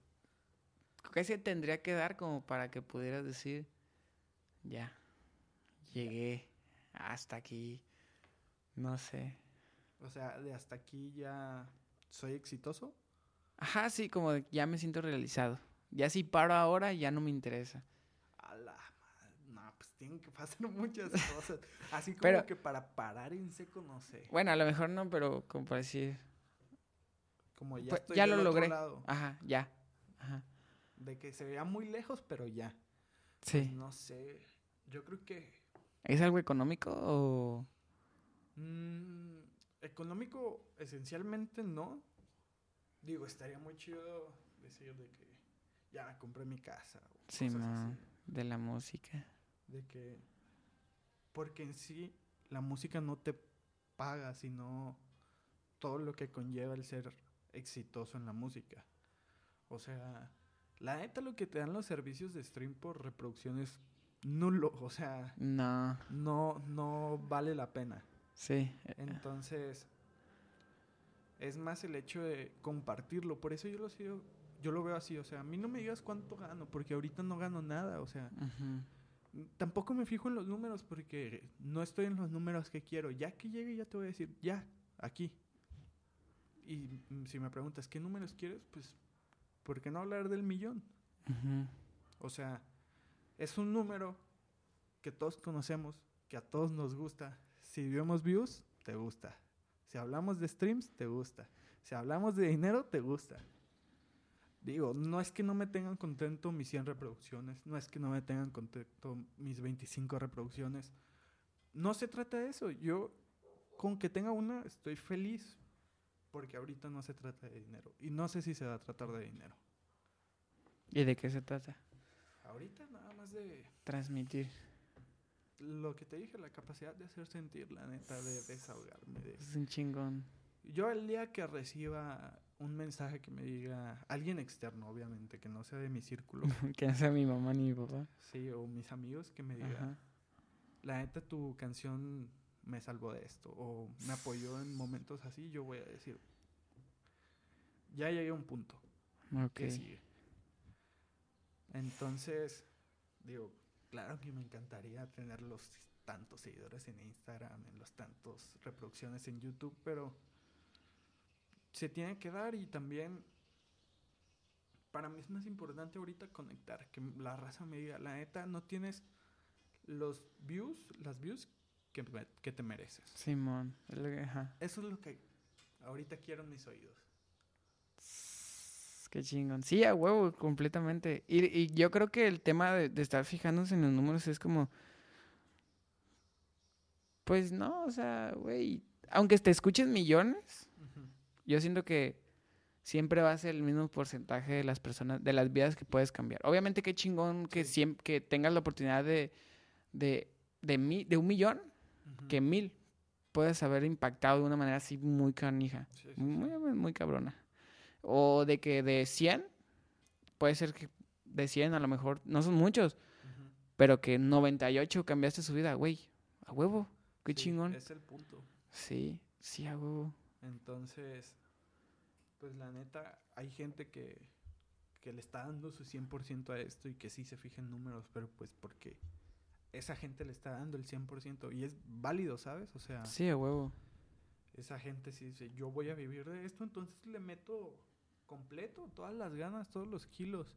Speaker 1: ¿Qué se tendría que dar como para que pudieras decir, ya, llegué hasta aquí? No sé.
Speaker 2: O sea, de hasta aquí ya soy exitoso.
Speaker 1: Ajá, sí, como de, ya me siento realizado. Ya si paro ahora, ya no me interesa.
Speaker 2: A la madre, No, pues tienen que pasar muchas cosas. Así como
Speaker 1: Pero-
Speaker 2: que para parar en seco, no sé.
Speaker 1: Bueno, a lo mejor no, pero como para decir,
Speaker 2: Como ya
Speaker 1: pues,
Speaker 2: estoy
Speaker 1: ya
Speaker 2: del
Speaker 1: lo
Speaker 2: otro
Speaker 1: logré.
Speaker 2: lado.
Speaker 1: Ajá, ya. Ajá.
Speaker 2: De que se vea muy lejos, pero ya. Pues
Speaker 1: Sí.
Speaker 2: no sé. Yo creo que
Speaker 1: ¿Es algo económico o...?
Speaker 2: Mm, económico, esencialmente no. Digo, estaría muy chido decir de que ya compré mi casa. o
Speaker 1: Sí,
Speaker 2: cosas así.
Speaker 1: de la música.
Speaker 2: De que. Porque en sí, la música no te paga, sino todo lo que conlleva el ser exitoso en la música. O sea, la neta, lo que te dan los servicios de stream por reproducción es nulo. O sea,
Speaker 1: No,
Speaker 2: no, no vale la pena.
Speaker 1: sí.
Speaker 2: Entonces, es más el hecho de compartirlo. Por eso yo lo sigo, yo lo veo así. O sea, a mí no me digas cuánto gano, porque ahorita no gano nada. O sea, tampoco me fijo en los números porque no estoy en los números que quiero. Ya que llegue, ya te voy a decir, ya, aquí. Y si me preguntas, ¿qué números quieres? Pues, ¿por qué no hablar del millón? O sea, es un número que todos conocemos, que a todos nos gusta. Si vemos views, te gusta. Si hablamos de streams, te gusta. Si hablamos de dinero, te gusta. Digo, no es que no me tengan contento mis 100 reproducciones, no es que no me tengan contento mis 25 reproducciones. No se trata de eso. Yo, con que tenga una, estoy feliz. Porque ahorita no se trata de dinero. Y no sé si se va a tratar de dinero.
Speaker 1: ¿Y de qué se trata?
Speaker 2: Ahorita nada más de
Speaker 1: Transmitir.
Speaker 2: Lo que te dije, la capacidad de hacer sentir, la neta, de desahogarme. de-
Speaker 1: Es un chingón.
Speaker 2: Yo el día que reciba un mensaje que me diga alguien externo, obviamente, que no sea de mi círculo,
Speaker 1: que no sea mi mamá ni mi papá.
Speaker 2: sí, o mis amigos que me digan,
Speaker 1: Ajá.
Speaker 2: la neta, tu canción me salvó de esto, o me apoyó en momentos así, yo voy a decir, ya llegué a un punto.
Speaker 1: Ok.
Speaker 2: que sigue. Entonces, digo, claro que me encantaría tener los tantos seguidores en Instagram, en los tantos reproducciones en YouTube, pero se tiene que dar y también para mí es más importante ahorita conectar, que la raza me diga, la neta, no tienes los views, las views que, que te mereces.
Speaker 1: Simón.
Speaker 2: Eso es lo que ahorita quiero en mis oídos.
Speaker 1: Qué chingón. Sí, a huevo, completamente. Y, y yo creo que el tema de, de estar fijándose en los números es como. Pues no, o sea, güey. Aunque te escuchen millones, yo siento que siempre va a ser el mismo porcentaje de las personas, de las vidas que puedes cambiar. Obviamente, qué chingón que,
Speaker 2: Sí.
Speaker 1: siem- que tengas la oportunidad de, de, de, mi- de un millón, que mil puedes haber impactado de una manera así muy canija.
Speaker 2: Sí, sí,
Speaker 1: muy, muy cabrona. O de que de 100, puede ser que de 100 a lo mejor, no son muchos,
Speaker 2: Ujú.
Speaker 1: pero que 98 cambiaste su vida, güey. A huevo. Qué
Speaker 2: Sí,
Speaker 1: chingón.
Speaker 2: Es el punto.
Speaker 1: Sí, sí, a huevo.
Speaker 2: Entonces, pues la neta, hay gente que, que le está dando su 100% a esto y que sí se fija en números, pero pues porque esa gente le está dando el 100% y es válido, ¿sabes? O sea,
Speaker 1: Sí, a huevo.
Speaker 2: esa gente sí dice, yo voy a vivir de esto, entonces le meto completo, todas las ganas, todos los kilos.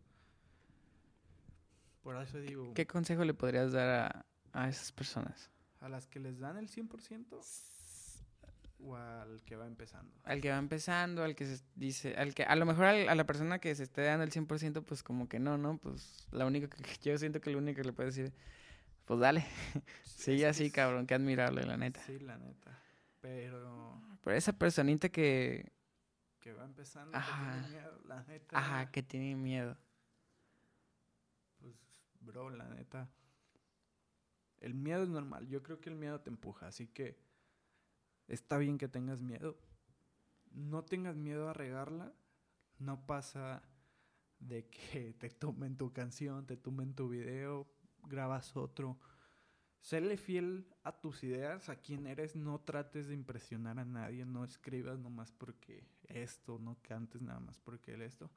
Speaker 2: Por eso digo,
Speaker 1: ¿Qué consejo le podrías dar a, a esas personas?
Speaker 2: a las que les dan el 100% o al que va empezando.
Speaker 1: Al que va empezando, al que se dice, al que a lo mejor al- a la persona que se esté dando el 100%, pues como que no, ¿no? Pues la única que yo siento que lo único que le puedo decir, pues dale, sigue
Speaker 2: Es
Speaker 1: así, cabrón, qué admirable, la neta.
Speaker 2: Sí, la neta. Pero
Speaker 1: Pero esa personita que,
Speaker 2: que va empezando, que
Speaker 1: Ajá.
Speaker 2: tiene miedo, la neta.
Speaker 1: ajá, que tiene miedo.
Speaker 2: Pues, bro, la neta. El miedo es normal. Yo creo que el miedo te empuja. Así que está bien que tengas miedo. No tengas miedo a regarla. No pasa de que te tomen tu canción, te tomen tu video, grabas otro. Séle fiel a tus ideas, a quien eres. No trates de impresionar a nadie. No escribas nomás porque esto. No cantes nada más porque el esto.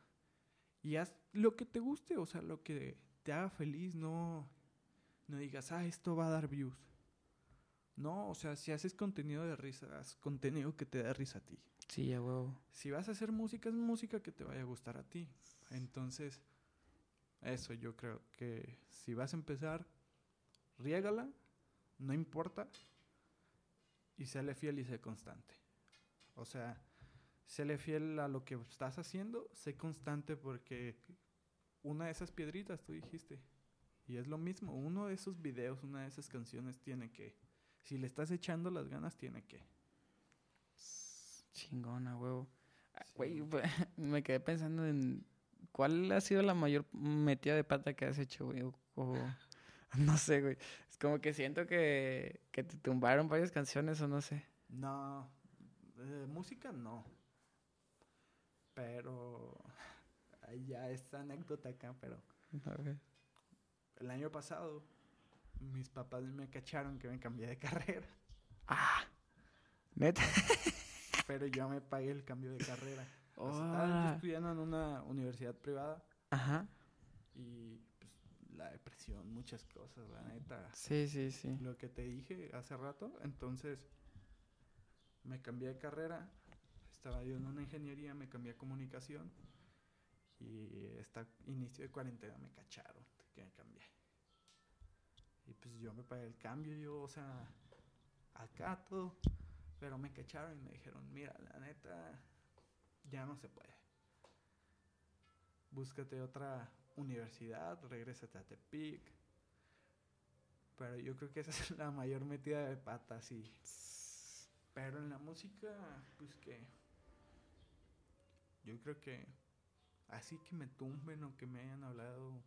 Speaker 2: Y haz lo que te guste, o sea, lo que te haga feliz, no, no digas, ah, esto va a dar views. No, o sea, si haces contenido de risa, haz contenido que te dé risa a ti.
Speaker 1: Sí, a huevo.
Speaker 2: Si vas a hacer música, es música que te vaya a gustar a ti. Entonces, eso yo creo que si vas a empezar, riégala, no importa, y séle fiel y sé constante. O sea, séle fiel a lo que estás haciendo, sé constante porque una de esas piedritas tú dijiste. Y es lo mismo, uno de esos videos, una de esas canciones tiene que, si le estás echando las ganas, tiene que.
Speaker 1: Chingón, a huevo. Ah,
Speaker 2: Sí.
Speaker 1: Me quedé pensando en cuál ha sido la mayor metida de pata que has hecho, güey. O, o- no sé, güey. Es como que siento que, que te tumbaron varias canciones o no sé.
Speaker 2: No, eh, música no. Pero ya esta anécdota acá, pero
Speaker 1: A ver.
Speaker 2: el año pasado mis papás me cacharon que me cambié de carrera,
Speaker 1: Ah, neta.
Speaker 2: pero yo me pagué el cambio de carrera. Estaba yo estudiando en una universidad privada
Speaker 1: Ajá.
Speaker 2: y la depresión, muchas cosas, la neta.
Speaker 1: Sí, sí, sí.
Speaker 2: Lo que te dije hace rato, entonces me cambié de carrera, estaba yo en una ingeniería, me cambié a comunicación y esta inicio de cuarentena me cacharon que me cambié. Y pues yo me pagué el cambio, yo, o sea, acá todo, pero me cacharon y me dijeron, mira, la neta, ya no se puede. Búscate otra universidad, regrésate a Tepic. Pero yo creo que esa es la mayor metida de pata, sí. Pero en la música, pues que. Yo creo que. Así que me tumben o que me hayan hablado.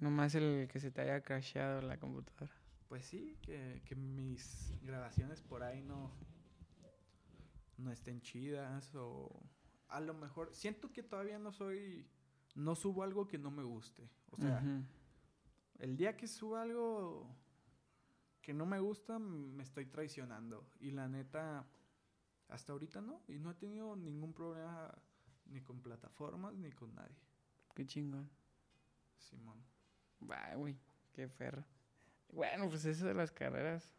Speaker 1: Nomás el que se te haya crasheado la computadora.
Speaker 2: Pues sí, que, que mis grabaciones por ahí no. No estén chidas o. A lo mejor. Siento que todavía no soy. No subo algo que no me guste. O sea. El día que suba algo que no me gusta, me estoy traicionando. Y la neta, hasta ahorita no. Y no he tenido ningún problema ni con plataformas ni con nadie.
Speaker 1: Qué chingón.
Speaker 2: Simón.
Speaker 1: Bah, güey, qué ferro. Bueno, pues eso de las carreras.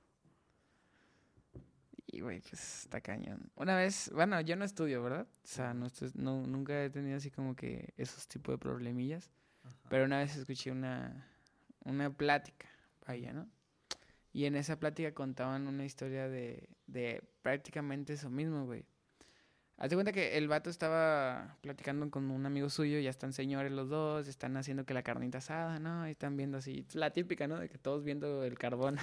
Speaker 1: Y, güey, pues está cañón. Una vez, bueno, yo no estudio, ¿verdad? O sea, no, no nunca he tenido así como que esos tipos de problemillas.
Speaker 2: Ajá.
Speaker 1: Pero una vez escuché una, una plática, vaya, ¿no? Y en esa plática contaban una historia de, de prácticamente eso mismo, güey. Hazte cuenta que el vato estaba platicando con un amigo suyo, ya están señores los dos, están haciendo que la carnita asada, ¿no? Y están viendo así, la típica, ¿no? De que todos viendo el carbón.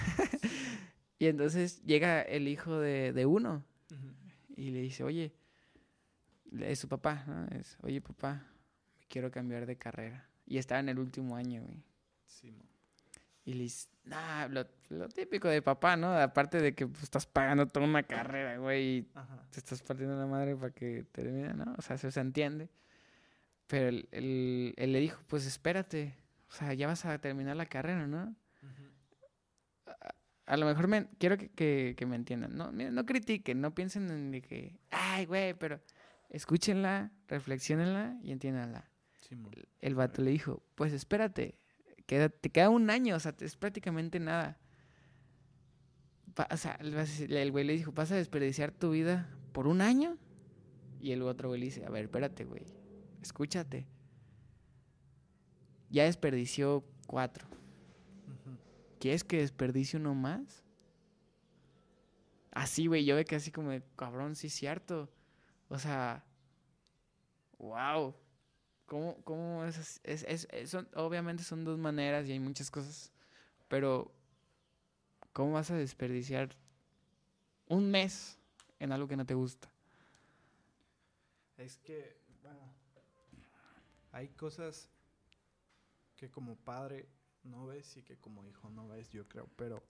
Speaker 1: Y entonces llega el hijo de, de uno y le dice, oye, es su papá, ¿no? Es, oye, papá, me quiero cambiar de carrera. Y estaba en el último año, güey.
Speaker 2: Simón.
Speaker 1: Y le dice, nah, lo, lo típico de papá, ¿no? Aparte de que pues, estás pagando toda una carrera, güey, y
Speaker 2: Ajá.
Speaker 1: te estás partiendo la madre para que termine, ¿no? O sea, eso se entiende. Pero él, él- él le dijo, pues espérate, o sea, ya vas a terminar la carrera, ¿no? A lo mejor me, quiero que, que- que me entiendan. No, no critiquen, no piensen en de que, ay, güey, pero escúchenla, reflexionenla y entiéndanla.
Speaker 2: Simón.
Speaker 1: El vato le dijo, pues espérate, queda, te queda un año, o sea, es prácticamente nada. O sea, el el güey le dijo, ¿vas a desperdiciar tu vida por un año? Y el otro güey le dice, a ver, espérate, güey, escúchate. ya desperdició cuatro. ¿Quieres que desperdicie uno más? Así, güey, yo ve que así como de, cabrón, sí es cierto. O sea, wow. ¿Cómo, cómo es, es, obviamente son dos maneras y hay muchas cosas, pero ¿cómo vas a desperdiciar un mes en algo que no te gusta?
Speaker 2: Es que, bueno, hay cosas que como padre no ves y que como hijo no ves, yo creo, pero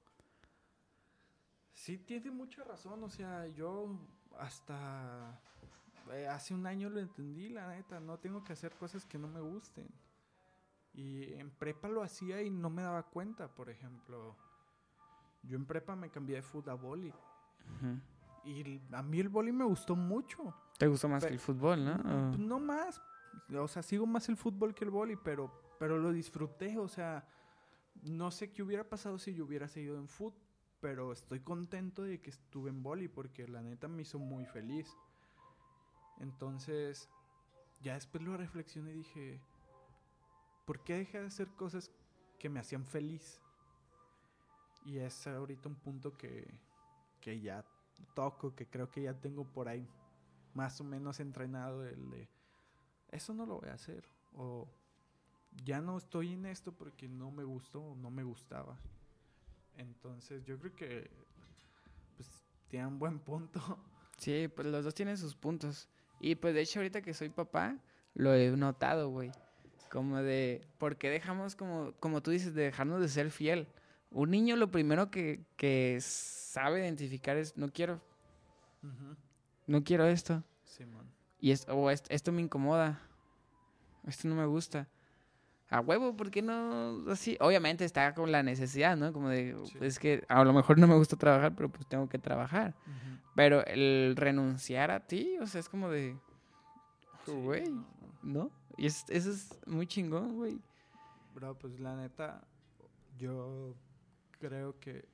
Speaker 2: sí tiene mucha razón, o sea, yo hasta eh, hace un año lo entendí, la neta, no tengo que hacer cosas que no me gusten. Y en prepa lo hacía y no me daba cuenta, por ejemplo. Yo en prepa me cambié de fútbol a boli. Y a mí el boli me gustó mucho.
Speaker 1: ¿Te gustó más que el fútbol, no? O-
Speaker 2: no más. O sea, sigo más el fútbol que el boli, pero, pero lo disfruté. O sea, no sé qué hubiera pasado si yo hubiera seguido en fútbol, pero estoy contento de que estuve en boli porque la neta me hizo muy feliz. Entonces, ya después lo reflexioné y dije, ¿por qué dejé de hacer cosas que me hacían feliz? Y es ahorita un punto que, que ya toco, que creo que ya tengo por ahí más o menos entrenado el de eso no lo voy a hacer o ya no estoy en esto porque no me gustó o no me gustaba. Entonces yo creo que pues tiene un buen punto.
Speaker 1: Sí, pues los dos tienen sus puntos. Y pues de hecho ahorita que soy papá, lo he notado, güey. Como de, ¿por qué dejamos como, como tú dices, de dejarnos de ser fiel? Un niño lo primero que, que sabe identificar es, no quiero, no quiero esto.
Speaker 2: Simón.
Speaker 1: Y es, o est- esto me incomoda. Esto no me gusta. A huevo, ¿por qué no así? Obviamente está con la necesidad, ¿no? Como de,
Speaker 2: Sí.
Speaker 1: es que a lo mejor no me gusta trabajar, pero pues tengo que trabajar. Pero el renunciar a ti, o sea, es como de, güey,
Speaker 2: no, no.
Speaker 1: ¿no? Y es- eso es muy chingón, güey.
Speaker 2: Bro, pues la neta, yo creo que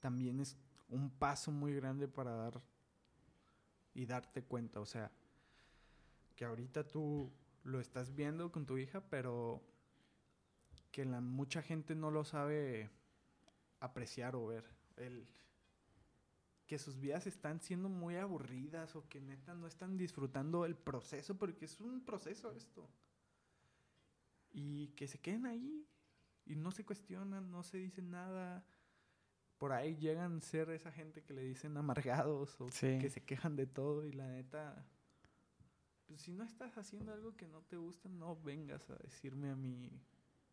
Speaker 2: también es un paso muy grande para dar y darte cuenta. O sea, que ahorita tú lo estás viendo con tu hija, pero que la mucha gente no lo sabe apreciar o ver. El, que sus vidas están siendo muy aburridas o que neta no están disfrutando el proceso, porque es un proceso esto y que se queden ahí y no se cuestionan, no se dicen nada. Por ahí llegan a ser esa gente que le dicen amargados o
Speaker 1: Sí.
Speaker 2: que se quejan de todo y la neta, pues si no estás haciendo algo que no te gusta, no vengas a decirme a mí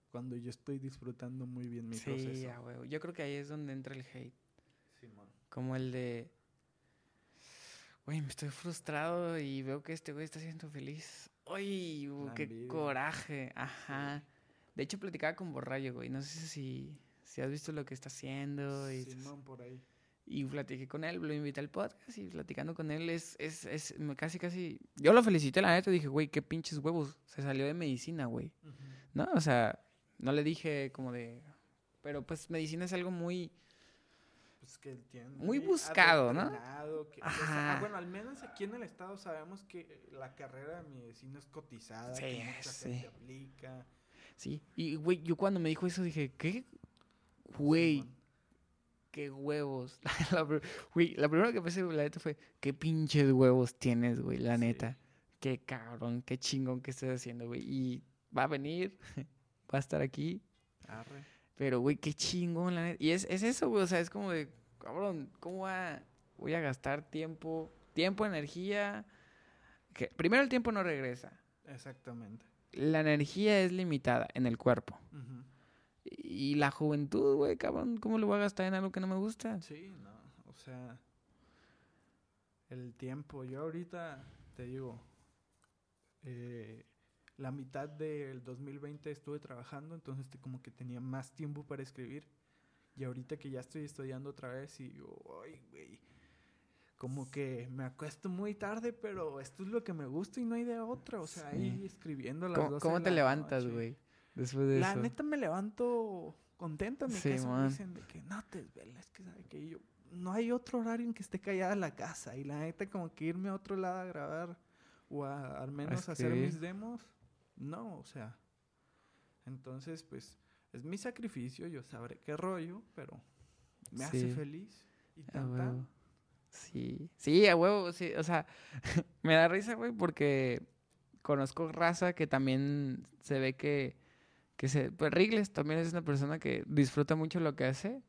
Speaker 2: cuando yo estoy disfrutando muy bien mi
Speaker 1: sí,
Speaker 2: proceso.
Speaker 1: a huevo. Yo creo que ahí es donde entra el hate.
Speaker 2: Simón.
Speaker 1: Como el de, güey, me estoy frustrado y veo que este güey está siendo feliz. ¡Uy! uh, ¡Qué
Speaker 2: envidia.
Speaker 1: coraje! Ajá. De hecho, platicaba con Borrayo, güey. No sé si, si has visto lo que está haciendo. Y,
Speaker 2: Simón por ahí.
Speaker 1: Y platiqué con él, lo invité al podcast y platicando con él es, es, es casi, casi... Yo lo felicité, la neta, dije, güey, qué pinches huevos. Se salió de medicina, güey. ¿No? O sea, no le dije como de... Pero pues medicina es algo muy...
Speaker 2: Pues que tienen
Speaker 1: Muy buscado, ¿no?
Speaker 2: que- o sea,
Speaker 1: Ajá.
Speaker 2: ah, bueno, al menos aquí en el estado sabemos que la carrera de medicina es cotizada,
Speaker 1: Sí,
Speaker 2: que mucha
Speaker 1: sí.
Speaker 2: gente aplica.
Speaker 1: Sí. Y, güey, yo cuando me dijo eso dije, ¿qué? Güey. Qué huevos. la, güey, la primera que pensé, la neta, fue, qué pinches huevos tienes, güey, la
Speaker 2: Sí.
Speaker 1: neta. Qué cabrón, qué chingón que estás haciendo, güey. Y va a venir, va a estar aquí.
Speaker 2: Arre.
Speaker 1: Pero, güey, qué chingón, la neta. Y es, es eso, güey, o sea, es como de, cabrón, ¿cómo va- voy a gastar tiempo, tiempo, energía? Que, primero, el tiempo no regresa.
Speaker 2: Exactamente.
Speaker 1: La energía es limitada en el cuerpo. Y la juventud, güey, cabrón, ¿cómo lo voy a gastar en algo que no me gusta?
Speaker 2: Sí, no, o sea, el tiempo. Yo ahorita te digo, eh, la mitad del 2020 estuve trabajando, entonces te- como que tenía más tiempo para escribir. Y ahorita que ya estoy estudiando otra vez y digo, ay, güey, como que me acuesto muy tarde, pero esto es lo que me gusta y no hay de otra. O sea, ahí
Speaker 1: Sí.
Speaker 2: escribiendo a las
Speaker 1: ¿Cómo,
Speaker 2: 12
Speaker 1: cómo te
Speaker 2: la
Speaker 1: levantas, güey? Después de
Speaker 2: La
Speaker 1: eso.
Speaker 2: neta me levanto contento en mi
Speaker 1: Sí,
Speaker 2: casa. Me
Speaker 1: man.
Speaker 2: dicen de que no te desveles, que sabe que yo no hay otro horario en que esté callada la casa. Y la neta como que irme a otro lado a grabar o a, al menos hacer
Speaker 1: escribir.
Speaker 2: mis demos, no, o sea, Entonces, pues, es mi sacrificio, yo sabré qué rollo, pero me hace feliz. Y
Speaker 1: A
Speaker 2: tan, tan.
Speaker 1: huevo. Sí, sí, a huevo, sí. O sea, me da risa, güey, porque conozco raza que también se ve que, que se... Pues Rigles también es una persona que disfruta mucho lo que hace.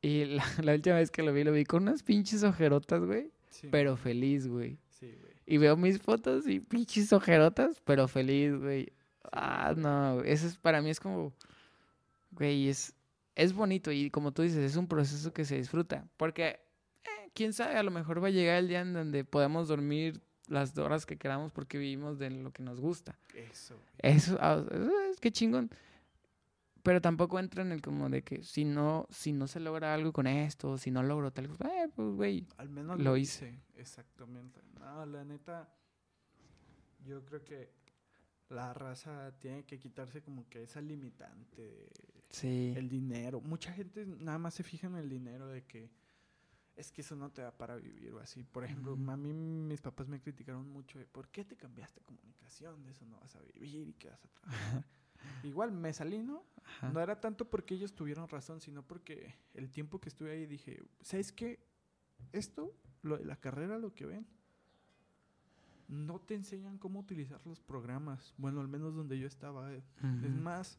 Speaker 1: Y la, la última vez que lo vi, lo vi con unas pinches ojerotas, güey.
Speaker 2: Sí,
Speaker 1: Pero feliz, güey.
Speaker 2: Sí, güey.
Speaker 1: Y veo mis fotos y pinches ojerotas, pero feliz, güey. Ah, no, eso es, para mí es como, güey, es, es bonito y como tú dices, es un proceso que se disfruta. Porque, eh, quién sabe, a lo mejor va a llegar el día en donde podamos dormir las horas que queramos porque vivimos de lo que nos gusta.
Speaker 2: Eso,
Speaker 1: ah, eso es que chingón. Pero tampoco entra en el como de que si no, si no se logra algo con esto, si no logro tal cosa, eh, pues, güey,
Speaker 2: Al menos
Speaker 1: Lo
Speaker 2: lo,
Speaker 1: hice.
Speaker 2: hice. Exactamente. No, la neta, yo creo que la raza tiene que quitarse como que esa limitante de
Speaker 1: sí.
Speaker 2: el dinero. Mucha gente nada más se fija en el dinero de que es que eso no te da para vivir o así. Por ejemplo,
Speaker 1: Ujú.
Speaker 2: a mí mis papás me criticaron mucho de por qué te cambiaste comunicación, de eso no vas a vivir y que vas a trabajar. Igual me salí, ¿no?
Speaker 1: Ajá.
Speaker 2: No era tanto porque ellos tuvieron razón, sino porque el tiempo que estuve ahí dije, ¿sabes qué? Esto, lo de la carrera, lo que ven, no te enseñan cómo utilizar los programas. Bueno, al menos donde yo estaba. eh. Es más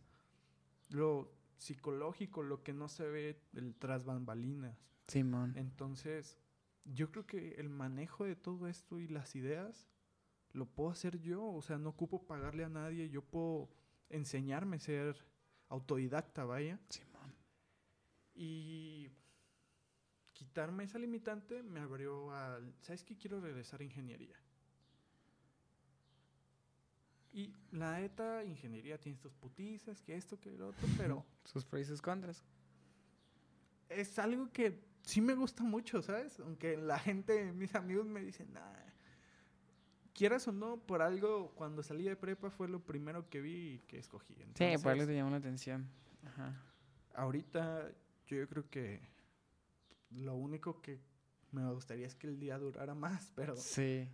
Speaker 2: lo psicológico, lo que no se ve el tras bambalinas.
Speaker 1: Simón.
Speaker 2: Entonces, yo creo que el manejo de todo esto y las ideas lo puedo hacer yo. O sea, no ocupo pagarle a nadie. Yo puedo enseñarme a ser autodidacta, vaya.
Speaker 1: Simón.
Speaker 2: Y quitarme esa limitante me abrió al... ¿Sabes qué? Quiero regresar a ingeniería. Y la neta, ingeniería tiene estos putizas, que esto, que lo otro, pero
Speaker 1: Sus pros y sus contras.
Speaker 2: es algo que sí me gusta mucho, ¿sabes? Aunque la gente, mis amigos me dicen, nah, quieras o no, por algo, cuando salí de prepa fue lo primero que vi y que escogí.
Speaker 1: Sí, por algo te llamó la atención. Ajá.
Speaker 2: ahorita yo creo que lo único que me gustaría es que el día durara más, pero...
Speaker 1: Sí.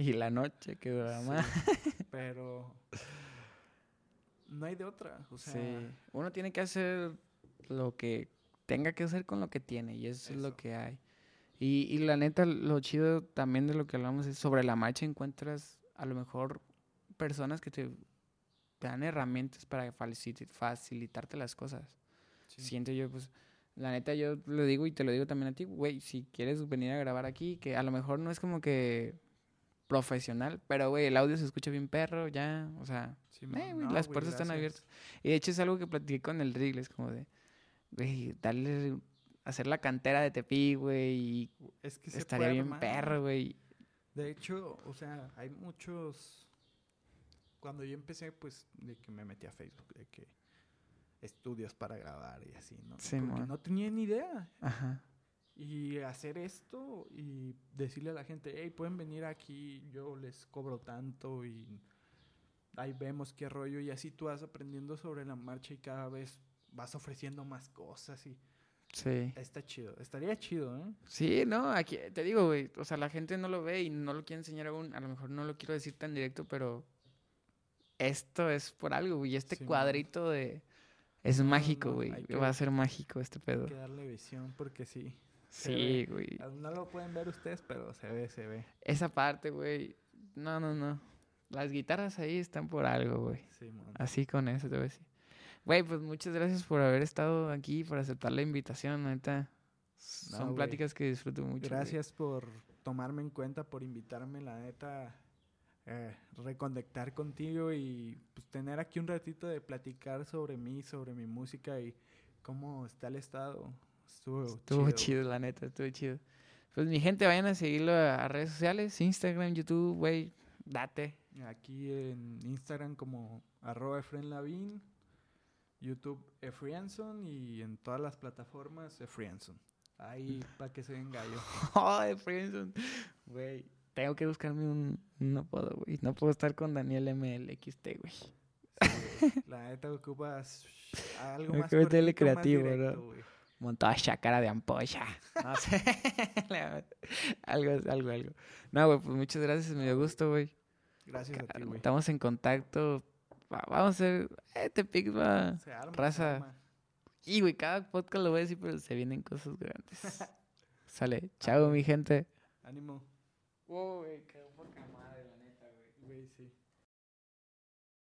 Speaker 1: Y la noche que duraba
Speaker 2: sí,
Speaker 1: más.
Speaker 2: pero no hay de otra, o sea,
Speaker 1: sí. Uno tiene que hacer lo que tenga que hacer con lo que tiene y eso, es lo
Speaker 2: Eso.
Speaker 1: que hay. Y, y la neta, lo chido también de lo que hablamos es sobre la marcha encuentras a lo mejor personas que te, te dan herramientas para facilitarte las cosas.
Speaker 2: sí,
Speaker 1: Siento yo, pues, la neta, yo lo digo y te lo digo también a ti, güey, si quieres venir a grabar aquí, que a lo mejor no es como que profesional, pero, güey, el audio se escucha bien perro, ya, o sea,
Speaker 2: sí,
Speaker 1: eh,
Speaker 2: no,
Speaker 1: las puertas están abiertas. Y de hecho es algo que platiqué con el Rigles, como de, güey, darle, hacer la cantera de Tepi, güey, y
Speaker 2: Es que se
Speaker 1: estaría
Speaker 2: puede
Speaker 1: bien perro, güey.
Speaker 2: De hecho, o sea, hay muchos. Cuando yo empecé, pues, de que me metí a Facebook, de que estudios para grabar y así, ¿no? Porque
Speaker 1: Simón.
Speaker 2: no tenía ni idea.
Speaker 1: Ajá.
Speaker 2: Y hacer esto y decirle a la gente, hey, pueden venir aquí, yo les cobro tanto y ahí vemos qué rollo. Y así tú vas aprendiendo sobre la marcha y cada vez vas ofreciendo más cosas y
Speaker 1: Sí.
Speaker 2: está chido. Estaría chido, ¿eh?
Speaker 1: Sí, no, aquí te digo, güey, o sea, la gente no lo ve y no lo quiere enseñar aún, a lo mejor no lo quiero decir tan directo, pero esto es por algo, güey, este cuadrito de... Es
Speaker 2: No,
Speaker 1: mágico, güey, va a ser mágico este pedo.
Speaker 2: Hay que darle visión porque sí.
Speaker 1: Sí, güey.
Speaker 2: No lo pueden ver ustedes, pero se ve, se ve.
Speaker 1: Esa parte, güey, no, no, no. Las guitarras ahí están por algo, güey.
Speaker 2: Sí, mon.
Speaker 1: Así con eso te voy a decir. Güey, pues muchas gracias por haber estado aquí, por aceptar la invitación, neta. Son
Speaker 2: güey.
Speaker 1: pláticas que disfruto mucho.
Speaker 2: Gracias por tomarme en cuenta, por invitarme, la neta, eh, reconectar contigo y pues, tener aquí un ratito de platicar sobre mí, sobre mi música y cómo está el estado. Estuvo,
Speaker 1: Estuvo chido, la neta, estuvo chido. Pues mi gente, vayan a seguirlo a, a redes sociales, Instagram, YouTube, güey, date.
Speaker 2: Aquí en Instagram como arroba Efren YouTube Efrianson y en todas las plataformas Efrianson. Ahí para que se den gallo.
Speaker 1: Ay, Friendson. Güey, tengo que buscarme un, un apodo, güey. No puedo estar con Daniel MLXT, güey.
Speaker 2: La neta ocupas algo más cortito, más
Speaker 1: creativo, ¿no?
Speaker 2: güey.
Speaker 1: Montacha, cara de ampolla. No sé. La- algo, algo, algo. No, güey, pues muchas gracias, me dio gusto, güey.
Speaker 2: Gracias a ti, güey.
Speaker 1: Estamos en contacto. Va- vamos a hacer. Va.
Speaker 2: Se arma,
Speaker 1: Raza.
Speaker 2: se arma.
Speaker 1: Y, güey, cada podcast lo voy a decir, pero se vienen cosas grandes. Sale. Chao, mi gente.
Speaker 2: Ánimo.
Speaker 1: Wow, güey, qué